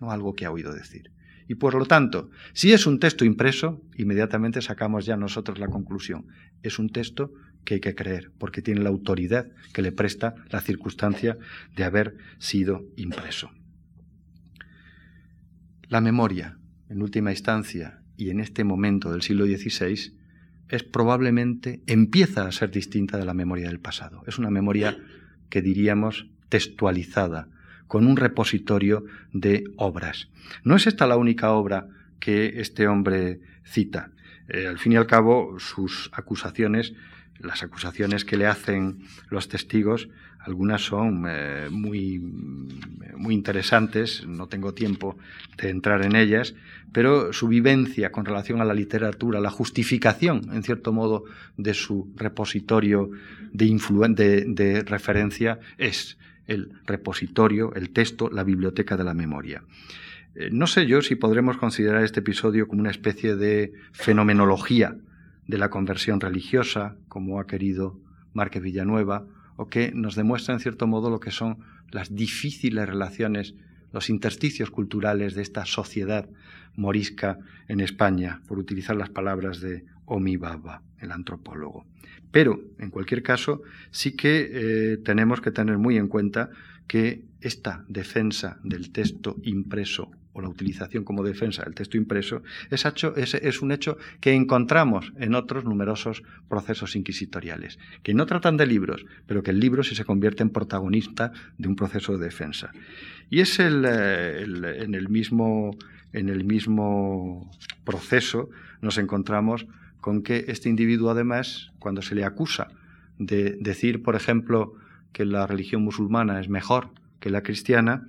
no algo que ha oído decir. Y por lo tanto, si es un texto impreso, inmediatamente sacamos ya nosotros la conclusión. Es un texto que hay que creer, porque tiene la autoridad que le presta la circunstancia de haber sido impreso. La memoria, en última instancia, y en este momento del siglo XVI, es probablemente, empieza a ser distinta de la memoria del pasado. Es una memoria que diríamos textualizada, con un repositorio de obras. No es esta la única obra que este hombre cita. Eh, al fin y al cabo, sus acusaciones, las acusaciones que le hacen los testigos, algunas son eh, muy, muy interesantes, no tengo tiempo de entrar en ellas, pero su vivencia con relación a la literatura, la justificación, en cierto modo, de su repositorio de, de referencia es el repositorio, el texto, la biblioteca de la memoria. Eh, no sé yo si podremos considerar este episodio como una especie de fenomenología de la conversión religiosa, como ha querido Márquez Villanueva, o que nos demuestra en cierto modo lo que son las difíciles relaciones, los intersticios culturales de esta sociedad morisca en España, por utilizar las palabras de Omi Baba, el antropólogo. Pero, en cualquier caso, sí que eh, tenemos que tener muy en cuenta que esta defensa del texto impreso o la utilización como defensa del texto impreso es, un hecho que encontramos en otros numerosos procesos inquisitoriales, que no tratan de libros, pero que el libro sí se convierte en protagonista de un proceso de defensa. Y es eh, en, el mismo, en el mismo proceso nos encontramos con que este individuo además, cuando se le acusa de decir, por ejemplo, que la religión musulmana es mejor que la cristiana,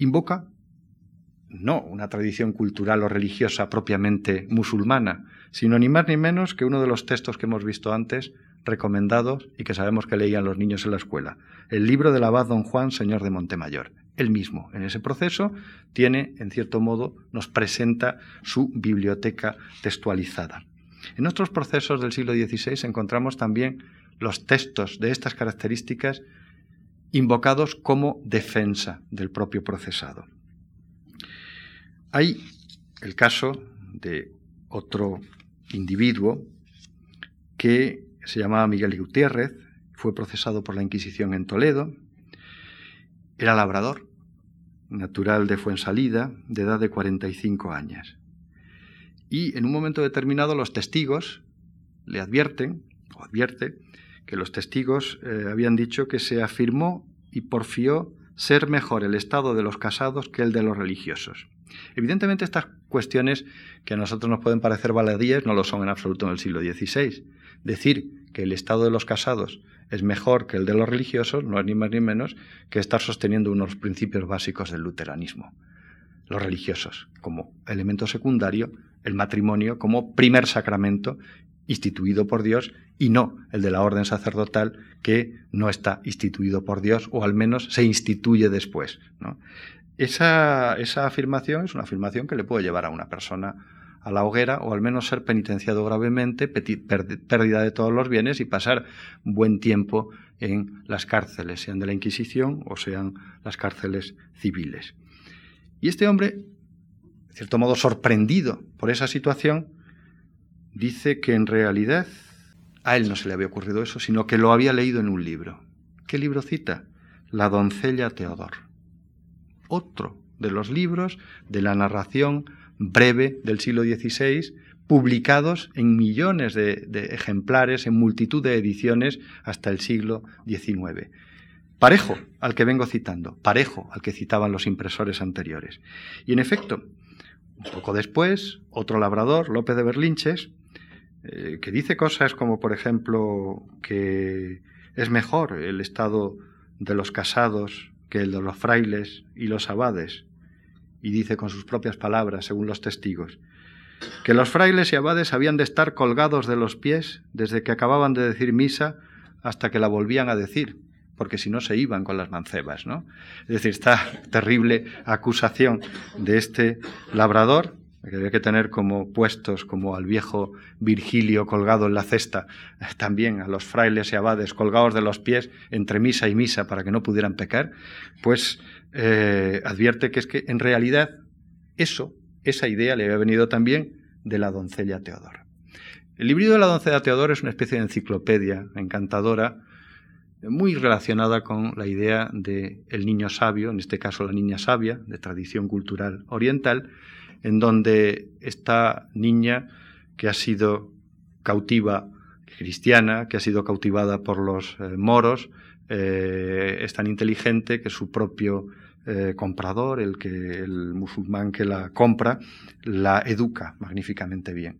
invoca no una tradición cultural o religiosa propiamente musulmana, sino ni más ni menos que uno de los textos que hemos visto antes, recomendados y que sabemos que leían los niños en la escuela, el libro del abad don Juan, señor de Montemayor. Él mismo, en ese proceso, tiene, en cierto modo, nos presenta su biblioteca textualizada. En otros procesos del siglo XVI encontramos también los textos de estas características invocados como defensa del propio procesado. Hay el caso de otro individuo que se llamaba Miguel Gutiérrez, fue procesado por la Inquisición en Toledo, era labrador, natural de Fuensalida, de edad de 45 años. Y en un momento determinado los testigos le advierten, o advierte, que los testigos eh, habían dicho que se afirmó y porfió ser mejor el estado de los casados que el de los religiosos. Evidentemente estas cuestiones que a nosotros nos pueden parecer baladíes no lo son en absoluto en el siglo XVI. Decir que el estado de los casados es mejor que el de los religiosos no es ni más ni menos que estar sosteniendo unos principios básicos del luteranismo. Los religiosos como elemento secundario, el matrimonio como primer sacramento instituido por Dios y no el de la orden sacerdotal que no está instituido por Dios o al menos se instituye después. ¿no? Esa, afirmación es una afirmación que le puede llevar a una persona a la hoguera o al menos ser penitenciado gravemente, pérdida de todos los bienes y pasar buen tiempo en las cárceles, sean de la Inquisición o sean las cárceles civiles. Y este hombre, de cierto modo sorprendido por esa situación, dice que en realidad a él no se le había ocurrido eso, sino que lo había leído en un libro. ¿Qué libro cita? La doncella Teodor otro de los libros de la narración breve del siglo XVI, publicados en millones de, ejemplares, en multitud de ediciones hasta el siglo XIX. Parejo al que vengo citando, parejo al que citaban los impresores anteriores. Y en efecto, un poco después, otro labrador, López de Berlinches, eh, que dice cosas como, por ejemplo, que es mejor el estado de los casados que el de los frailes y los abades, y dice con sus propias palabras, según los testigos, que los frailes y abades habían de estar colgados de los pies desde que acababan de decir misa hasta que la volvían a decir, porque si no se iban con las mancebas, ¿no? Es decir, esta terrible acusación de este labrador que había que tener como puestos como al viejo Virgilio colgado en la cesta, también a los frailes y abades colgados de los pies entre misa y misa para que no pudieran pecar, pues eh, advierte que es que en realidad eso, esa idea le había venido también de la doncella Teodora. El libro de la doncella Teodora es una especie de enciclopedia encantadora, muy relacionada con la idea de el niño sabio, en este caso la niña sabia, de tradición cultural oriental, en donde esta niña que ha sido cautiva cristiana, que ha sido cautivada por los eh, moros, eh, es tan inteligente que su propio eh, comprador, el, que, el musulmán que la compra, la educa magníficamente bien.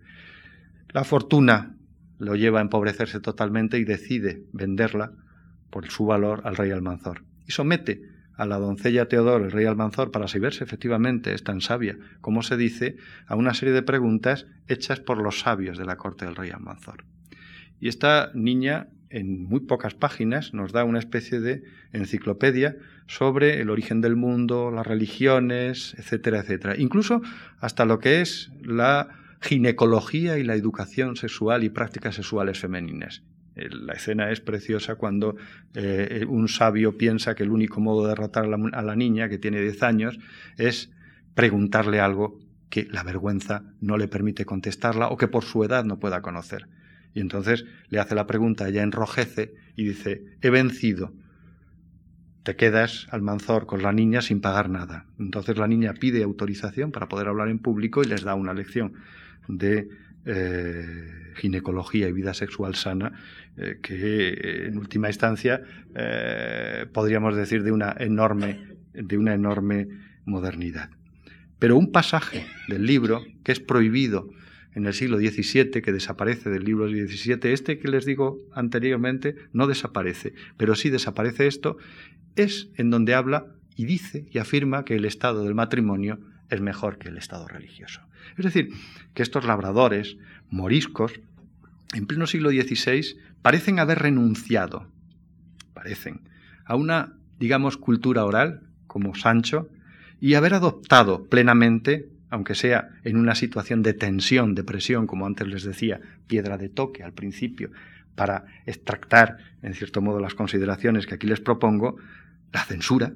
La fortuna lo lleva a empobrecerse totalmente y decide venderla por su valor al rey Almanzor. Y somete a la doncella Teodoro, el rey Almanzor, para saber si efectivamente es tan sabia como se dice, a una serie de preguntas hechas por los sabios de la corte del rey Almanzor. Y esta niña en muy pocas páginas nos da una especie de enciclopedia sobre el origen del mundo, las religiones, etcétera, etcétera. Incluso hasta lo que es la ginecología y la educación sexual y prácticas sexuales femeninas. La escena es preciosa cuando eh, un sabio piensa que el único modo de derrotar a la, niña, que tiene 10 años, es preguntarle algo que la vergüenza no le permite contestarla o que por su edad no pueda conocer. Y entonces le hace la pregunta, ella enrojece y dice, he vencido. Te quedas al manzor con la niña sin pagar nada. Entonces la niña pide autorización para poder hablar en público y les da una lección de eh, ginecología y vida sexual sana, eh, que en última instancia eh, podríamos decir de una enorme, de una enorme modernidad. Pero un pasaje del libro que es prohibido en el siglo XVII, que desaparece del libro XVII, este que les digo anteriormente no desaparece, pero sí desaparece esto, es en donde habla y dice y afirma que el estado del matrimonio es mejor que el estado religioso. Es decir, que estos labradores moriscos, en pleno siglo XVI, parecen haber renunciado, parecen, a una, digamos, cultura oral, como Sancho, y haber adoptado plenamente, aunque sea en una situación de tensión, de presión, como antes les decía, piedra de toque al principio, para extractar, en cierto modo, las consideraciones que aquí les propongo, la censura,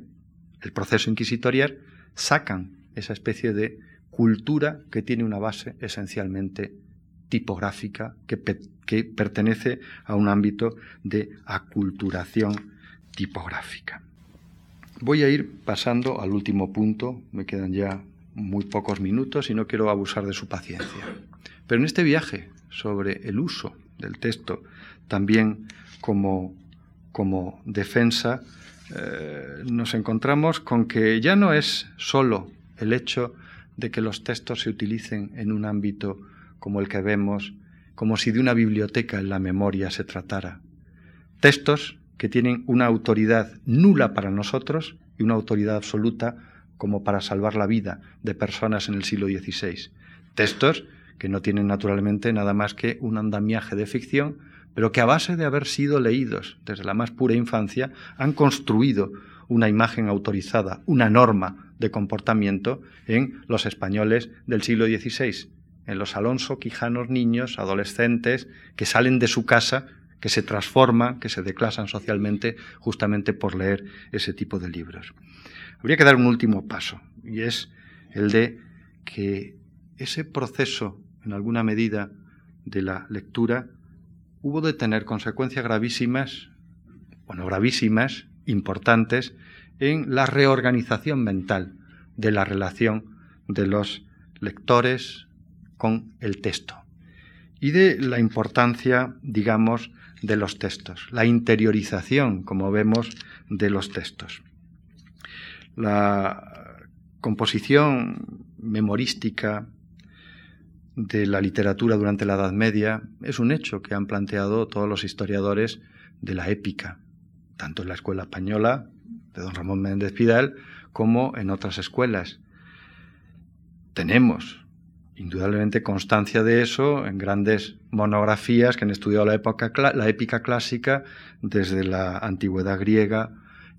el proceso inquisitorial, sacan esa especie de cultura que tiene una base esencialmente tipográfica, que, pertenece a un ámbito de aculturación tipográfica. Voy a ir pasando al último punto, me quedan ya muy pocos minutos y no quiero abusar de su paciencia. Pero en este viaje sobre el uso del texto, también como, como defensa, eh, nos encontramos con que ya no es solo el hecho de que los textos se utilicen en un ámbito como el que vemos, como si de una biblioteca en la memoria se tratara. Textos que tienen una autoridad nula para nosotros y una autoridad absoluta como para salvar la vida de personas en el siglo XVI. Textos que no tienen naturalmente nada más que un andamiaje de ficción, pero que a base de haber sido leídos desde la más pura infancia han construido una imagen autorizada, una norma de comportamiento en los españoles del siglo XVI, en los Alonso Quijanos niños, adolescentes, que salen de su casa, que se transforman, que se declasan socialmente justamente por leer ese tipo de libros. Habría que dar un último paso, y es el de que ese proceso, en alguna medida, de la lectura, hubo de tener consecuencias gravísimas, bueno, gravísimas, importantes, en la reorganización mental de la relación de los lectores con el texto y de la importancia, digamos, de los textos, la interiorización, como vemos, de los textos. La composición memorística de la literatura durante la Edad Media es un hecho que han planteado todos los historiadores de la épica, tanto en la escuela española de don Ramón Méndez Pidal como en otras escuelas. Tenemos indudablemente constancia de eso en grandes monografías que han estudiado la, época, la épica clásica desde la antigüedad griega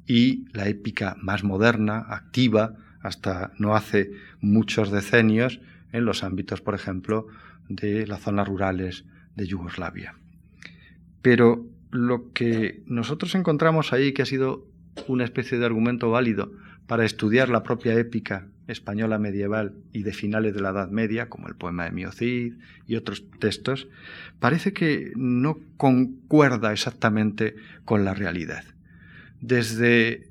y la épica más moderna, activa, hasta no hace muchos decenios en los ámbitos, por ejemplo, de las zonas rurales de Yugoslavia. Pero lo que nosotros encontramos ahí, que ha sido una especie de argumento válido para estudiar la propia épica española medieval y de finales de la Edad Media, como el poema de Miocid y otros textos, parece que no concuerda exactamente con la realidad. Desde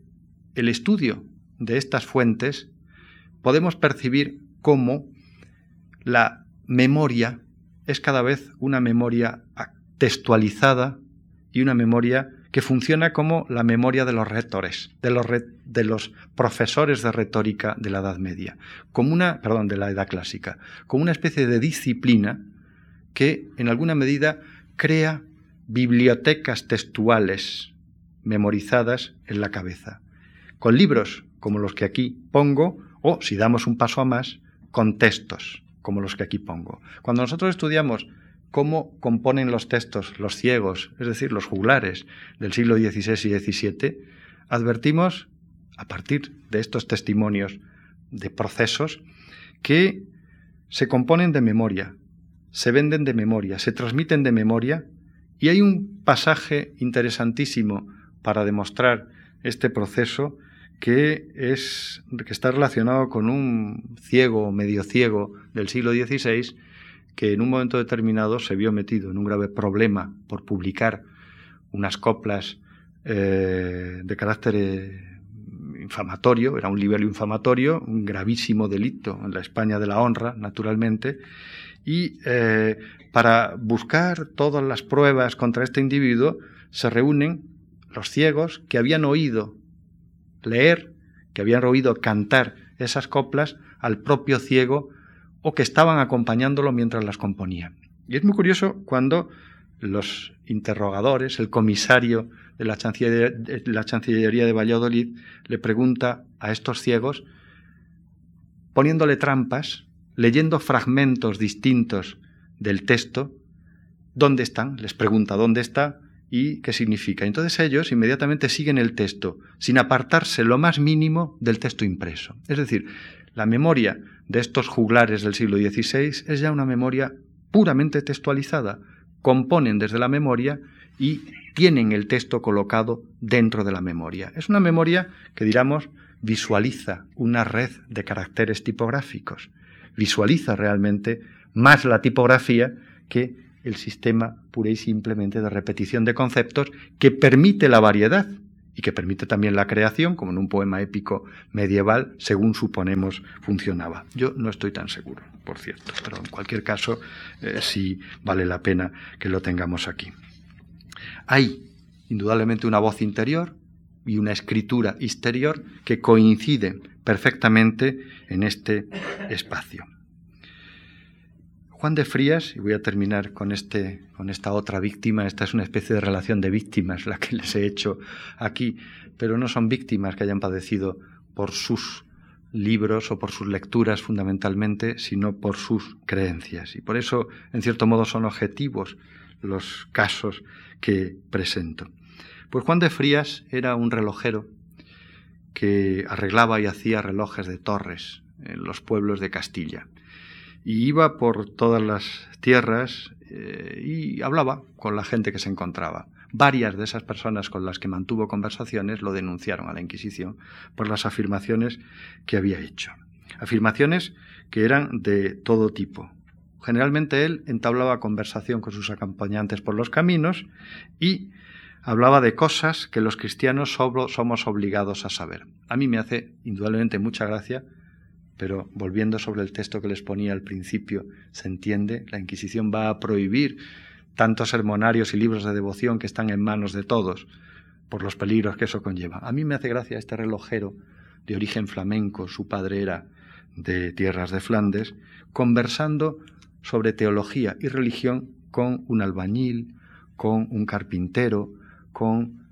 el estudio de estas fuentes podemos percibir cómo la memoria es cada vez una memoria textualizada y una memoria que funciona como la memoria de los los, de los profesores de retórica de la Edad Media, como una, perdón, de la Edad Clásica, como una especie de disciplina que en alguna medida crea bibliotecas textuales memorizadas en la cabeza, con libros como los que aquí pongo, o si damos un paso a más, con textos como los que aquí pongo. Cuando nosotros estudiamos cómo componen los textos los ciegos, es decir, los juglares del siglo XVI y XVII, advertimos, a partir de estos testimonios de procesos, que se componen de memoria, se venden de memoria, se transmiten de memoria, y hay un pasaje interesantísimo para demostrar este proceso que, es, que está relacionado con un ciego, medio ciego del siglo XVI, que en un momento determinado se vio metido en un grave problema por publicar unas coplas eh, de carácter eh, infamatorio, era un libelo infamatorio, un gravísimo delito en la España de la honra, naturalmente, y eh, para buscar todas las pruebas contra este individuo se reúnen los ciegos que habían oído leer, que habían oído cantar esas coplas al propio ciego o que estaban acompañándolo mientras las componía. Y es muy curioso cuando los interrogadores, el comisario de la Chancillería, de Valladolid, le pregunta a estos ciegos, poniéndole trampas, leyendo fragmentos distintos del texto, ¿dónde están? Les pregunta dónde está y qué significa. Entonces ellos inmediatamente siguen el texto, sin apartarse lo más mínimo del texto impreso. Es decir, la memoria de estos juglares del siglo XVI es ya una memoria puramente textualizada. Componen desde la memoria y tienen el texto colocado dentro de la memoria. Es una memoria que, diríamos, visualiza una red de caracteres tipográficos, visualiza realmente más la tipografía que el sistema pura y simplemente de repetición de conceptos que permite la variedad y que permite también la creación, como en un poema épico medieval, según suponemos funcionaba. Yo no estoy tan seguro, por cierto, pero en cualquier caso eh, sí vale la pena que lo tengamos aquí. Hay indudablemente una voz interior y una escritura exterior que coinciden perfectamente en este espacio. Juan de Frías, y voy a terminar con, este, con esta otra víctima, esta es una especie de relación de víctimas la que les he hecho aquí, pero no son víctimas que hayan padecido por sus libros o por sus lecturas fundamentalmente, sino por sus creencias. Y por eso, en cierto modo, son objetivos los casos que presento. Pues Juan de Frías era un relojero que arreglaba y hacía relojes de torres en los pueblos de Castilla. Y iba por todas las tierras eh, y hablaba con la gente que se encontraba. Varias de esas personas con las que mantuvo conversaciones lo denunciaron a la Inquisición por las afirmaciones que había hecho. Afirmaciones que eran de todo tipo, Generalmente él entablaba conversación con sus acompañantes por los caminos y hablaba de cosas que los cristianos somos obligados a saber. A mí me hace indudablemente mucha gracia, pero volviendo sobre el texto que les ponía al principio, se entiende, la Inquisición va a prohibir tantos sermonarios y libros de devoción que están en manos de todos por los peligros que eso conlleva. A mí me hace gracia este relojero de origen flamenco, su padre era de tierras de Flandes, conversando sobre teología y religión con un albañil, con un carpintero, con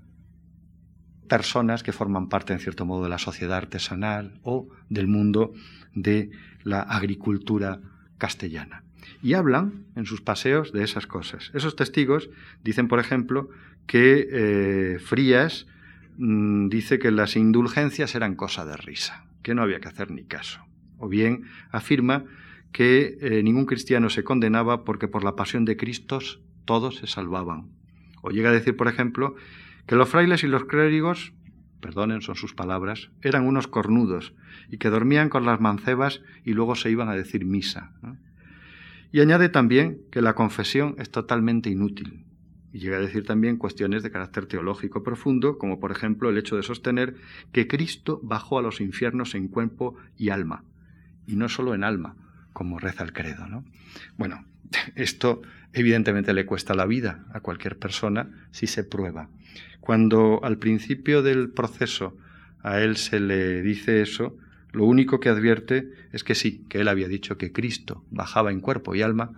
personas que forman parte, en cierto modo, de la sociedad artesanal o del mundo de la agricultura castellana. Y hablan en sus paseos de esas cosas. Esos testigos dicen, por ejemplo, que eh, Frías mm, dice que las indulgencias eran cosa de risa, que no había que hacer ni caso. O bien afirma que eh, ningún cristiano se condenaba porque por la pasión de Cristo todos se salvaban. O llega a decir, por ejemplo, que los frailes y los clérigos, perdonen, son sus palabras, eran unos cornudos y que dormían con las mancebas y luego se iban a decir misa. Y añade también que la confesión es totalmente inútil. Y llega a decir también cuestiones de carácter teológico profundo, como por ejemplo el hecho de sostener que Cristo bajó a los infiernos en cuerpo y alma, y no solo en alma, como reza el credo. ¿no? Bueno, esto evidentemente le cuesta la vida a cualquier persona si se prueba. Cuando al principio del proceso a él se le dice eso, lo único que advierte es que sí, que él había dicho que Cristo bajaba en cuerpo y alma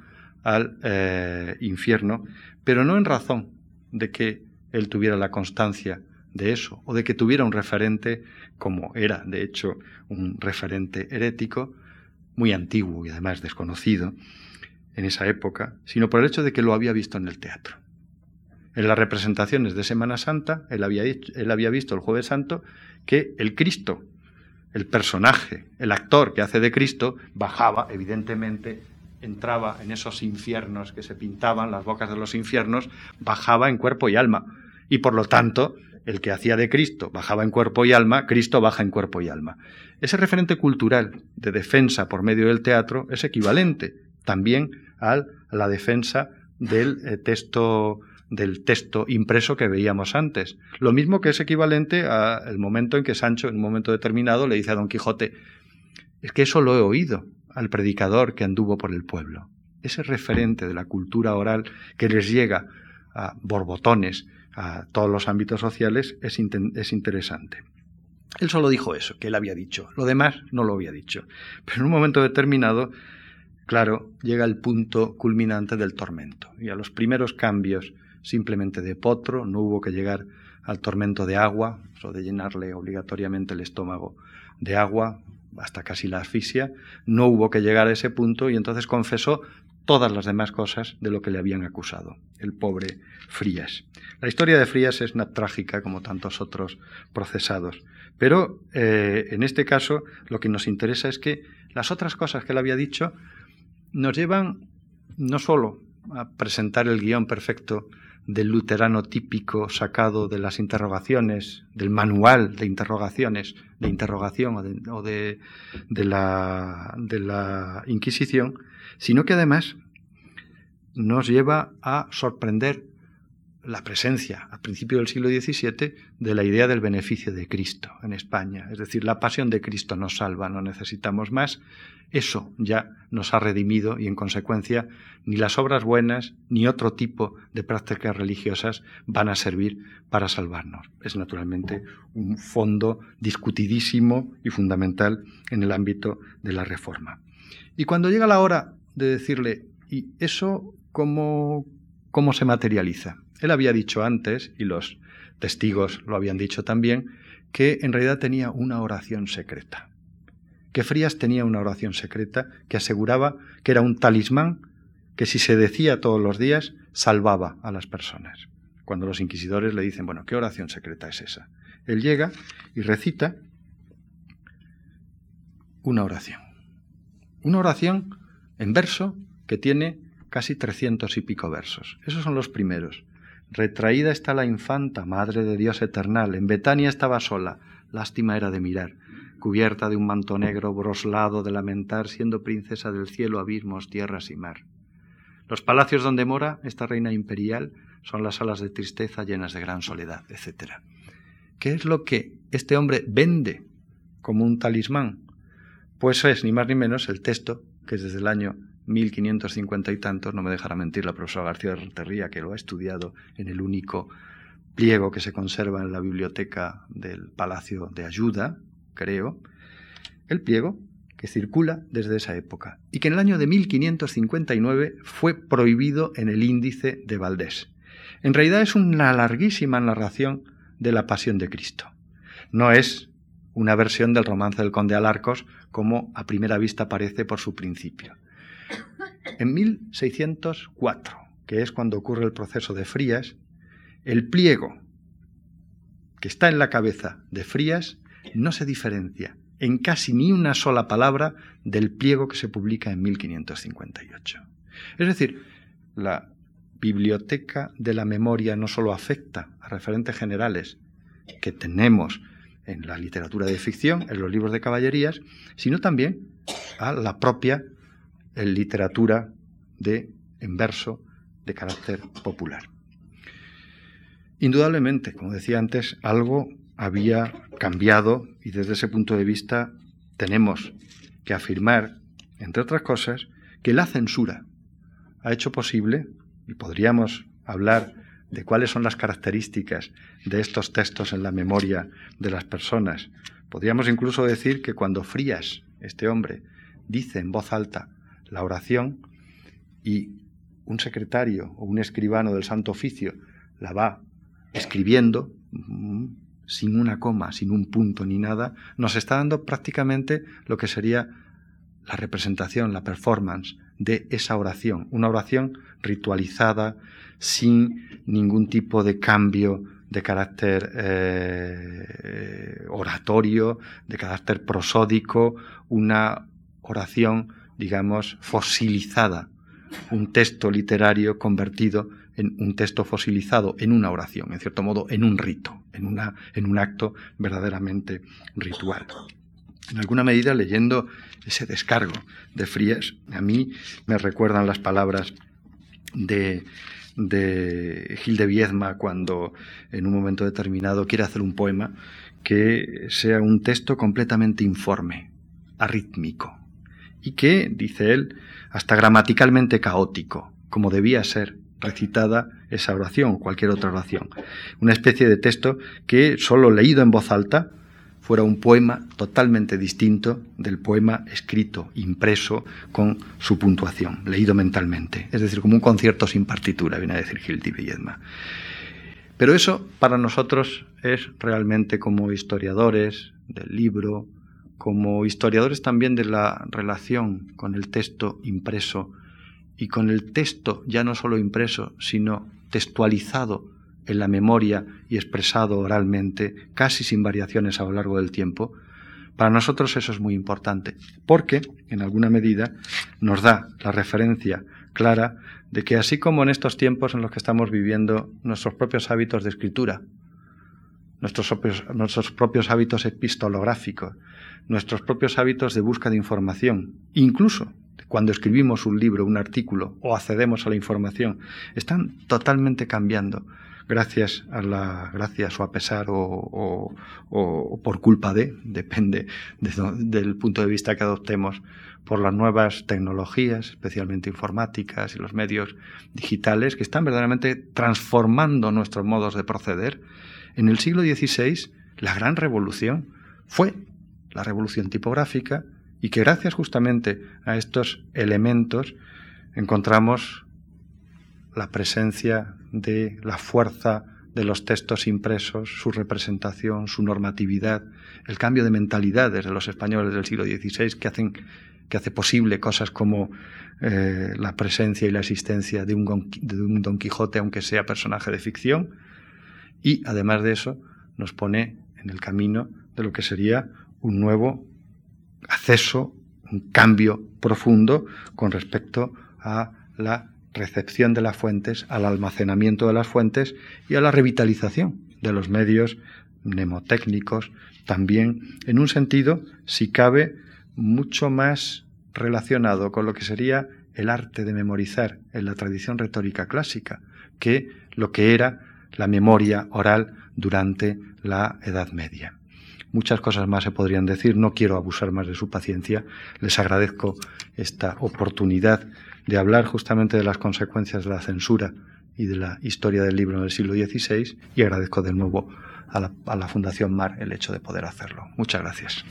al eh, infierno, pero no en razón de que él tuviera la constancia de eso, o de que tuviera un referente, como era de hecho un referente herético, muy antiguo y además desconocido, en esa época, sino por el hecho de que lo había visto en el teatro. En las representaciones de Semana Santa, él había, él había visto el jueves santo que el Cristo, el personaje, el actor que hace de Cristo, bajaba, evidentemente, entraba en esos infiernos que se pintaban, las bocas de los infiernos, bajaba en cuerpo y alma. Y por lo tanto, el que hacía de Cristo bajaba en cuerpo y alma, Cristo baja en cuerpo y alma. Ese referente cultural de defensa por medio del teatro es equivalente también a la defensa del eh, texto del texto impreso que veíamos antes. Lo mismo que es equivalente al momento en que Sancho, en un momento determinado, le dice a Don Quijote, es que eso lo he oído al predicador que anduvo por el pueblo. Ese referente de la cultura oral que les llega a borbotones, a todos los ámbitos sociales, es, es interesante. Él solo dijo eso, que él había dicho. Lo demás no lo había dicho. Pero en un momento determinado, claro, llega el punto culminante del tormento. Y a los primeros cambios simplemente de potro, no hubo que llegar al tormento de agua, o de llenarle obligatoriamente el estómago de agua, hasta casi la asfixia, no hubo que llegar a ese punto y entonces confesó todas las demás cosas de lo que le habían acusado, el pobre Frías. La historia de Frías es una trágica como tantos otros procesados, pero eh, en este caso lo que nos interesa es que las otras cosas que él había dicho nos llevan no solo a presentar el guion perfecto del luterano típico sacado de las interrogaciones, del manual de interrogaciones, de interrogación o de, la, de la Inquisición, sino que además nos lleva a sorprender la presencia a principios del siglo XVII de la idea del beneficio de Cristo en España. Es decir, la pasión de Cristo nos salva, no necesitamos más. Eso ya nos ha redimido y en consecuencia ni las obras buenas ni otro tipo de prácticas religiosas van a servir para salvarnos. Es naturalmente un fondo discutidísimo y fundamental en el ámbito de la reforma. Y cuando llega la hora de decirle, ¿y eso cómo, cómo se materializa? Él había dicho antes, y los testigos lo habían dicho también, que en realidad tenía una oración secreta. Que Frías tenía una oración secreta que aseguraba que era un talismán que si se decía todos los días salvaba a las personas. Cuando los inquisidores le dicen, bueno, ¿qué oración secreta es esa? Él llega y recita una oración. Una oración en verso que tiene casi trescientos y pico versos. Esos son los primeros. Retraída está la infanta, madre de Dios eternal. En Betania estaba sola, lástima era de mirar, cubierta de un manto negro, broslado de lamentar, siendo princesa del cielo, abismos, tierras y mar. Los palacios donde mora esta reina imperial son las salas de tristeza llenas de gran soledad, etc. ¿Qué es lo que este hombre vende como un talismán? Pues es ni más ni menos el texto que es desde el año 1550 y tantos, no me dejará mentir la profesora García Rentería, que lo ha estudiado en el único pliego que se conserva en la biblioteca del Palacio de Ayuda, creo, el pliego que circula desde esa época y que en el año de 1559 fue prohibido en el índice de Valdés. En realidad es una larguísima narración de la pasión de Cristo. No es una versión del romance del conde Alarcos como a primera vista parece por su principio. En 1604, que es cuando ocurre el proceso de Frías, el pliego que está en la cabeza de Frías no se diferencia en casi ni una sola palabra del pliego que se publica en 1558. Es decir, la biblioteca de la memoria no solo afecta a referentes generales que tenemos en la literatura de ficción, en los libros de caballerías, sino también a la propia en literatura de en verso de carácter popular. Indudablemente, como decía antes, algo había cambiado y desde ese punto de vista tenemos que afirmar, entre otras cosas, que la censura ha hecho posible, y podríamos hablar de cuáles son las características de estos textos en la memoria de las personas. Podríamos incluso decir que cuando Frías, este hombre, dice en voz alta la oración y un secretario o un escribano del Santo Oficio la va escribiendo mm, sin una coma, sin un punto ni nada, nos está dando prácticamente lo que sería la representación, la performance de esa oración, una oración ritualizada, sin ningún tipo de cambio de carácter eh, oratorio, de carácter prosódico, una oración, digamos, fosilizada, un texto literario convertido en un texto fosilizado, en una oración, en cierto modo, en un rito, en, una, en un acto verdaderamente ritual. En alguna medida, leyendo ese descargo de Fries, a mí me recuerdan las palabras de, de Gil de Viedma cuando en un momento determinado quiere hacer un poema que sea un texto completamente informe, arrítmico, y que, dice él, hasta gramaticalmente caótico, como debía ser recitada esa oración o cualquier otra oración. Una especie de texto que, solo leído en voz alta, fuera un poema totalmente distinto del poema escrito, impreso, con su puntuación, leído mentalmente. Es decir, como un concierto sin partitura, viene a decir Gildi Villedma. Pero eso para nosotros es realmente como historiadores del libro, como historiadores también de la relación con el texto impreso y con el texto ya no solo impreso, sino textualizado en la memoria y expresado oralmente, casi sin variaciones a lo largo del tiempo, para nosotros eso es muy importante, porque, en alguna medida, nos da la referencia clara de que así como en estos tiempos en los que estamos viviendo nuestros propios hábitos de escritura, nuestros propios, hábitos epistolográficos, nuestros propios hábitos de búsqueda de información, incluso cuando escribimos un libro, un artículo o accedemos a la información, están totalmente cambiando gracias a la gracias o a pesar o, por culpa de, depende del punto de vista que adoptemos, por las nuevas tecnologías, especialmente informáticas y los medios digitales, que están verdaderamente transformando nuestros modos de proceder. En el siglo XVI, la gran revolución fue la revolución tipográfica y que gracias justamente a estos elementos encontramos la presencia de la fuerza de los textos impresos, su representación, su normatividad, el cambio de mentalidades de los españoles del siglo XVI que hacen que hace posible cosas como eh, la presencia y la existencia de un, de un Don Quijote, aunque sea personaje de ficción, y además de eso nos pone en el camino de lo que sería un nuevo acceso, un cambio profundo con respecto a la recepción de las fuentes, al almacenamiento de las fuentes y a la revitalización de los medios mnemotécnicos, también en un sentido, si cabe, mucho más relacionado con lo que sería el arte de memorizar en la tradición retórica clásica, que lo que era la memoria oral durante la Edad Media. Muchas cosas más se podrían decir, no quiero abusar más de su paciencia, les agradezco esta oportunidad de hablar justamente de las consecuencias de la censura y de la historia del libro del siglo XVI y agradezco de nuevo a la, a la Fundación Mar el hecho de poder hacerlo. Muchas gracias.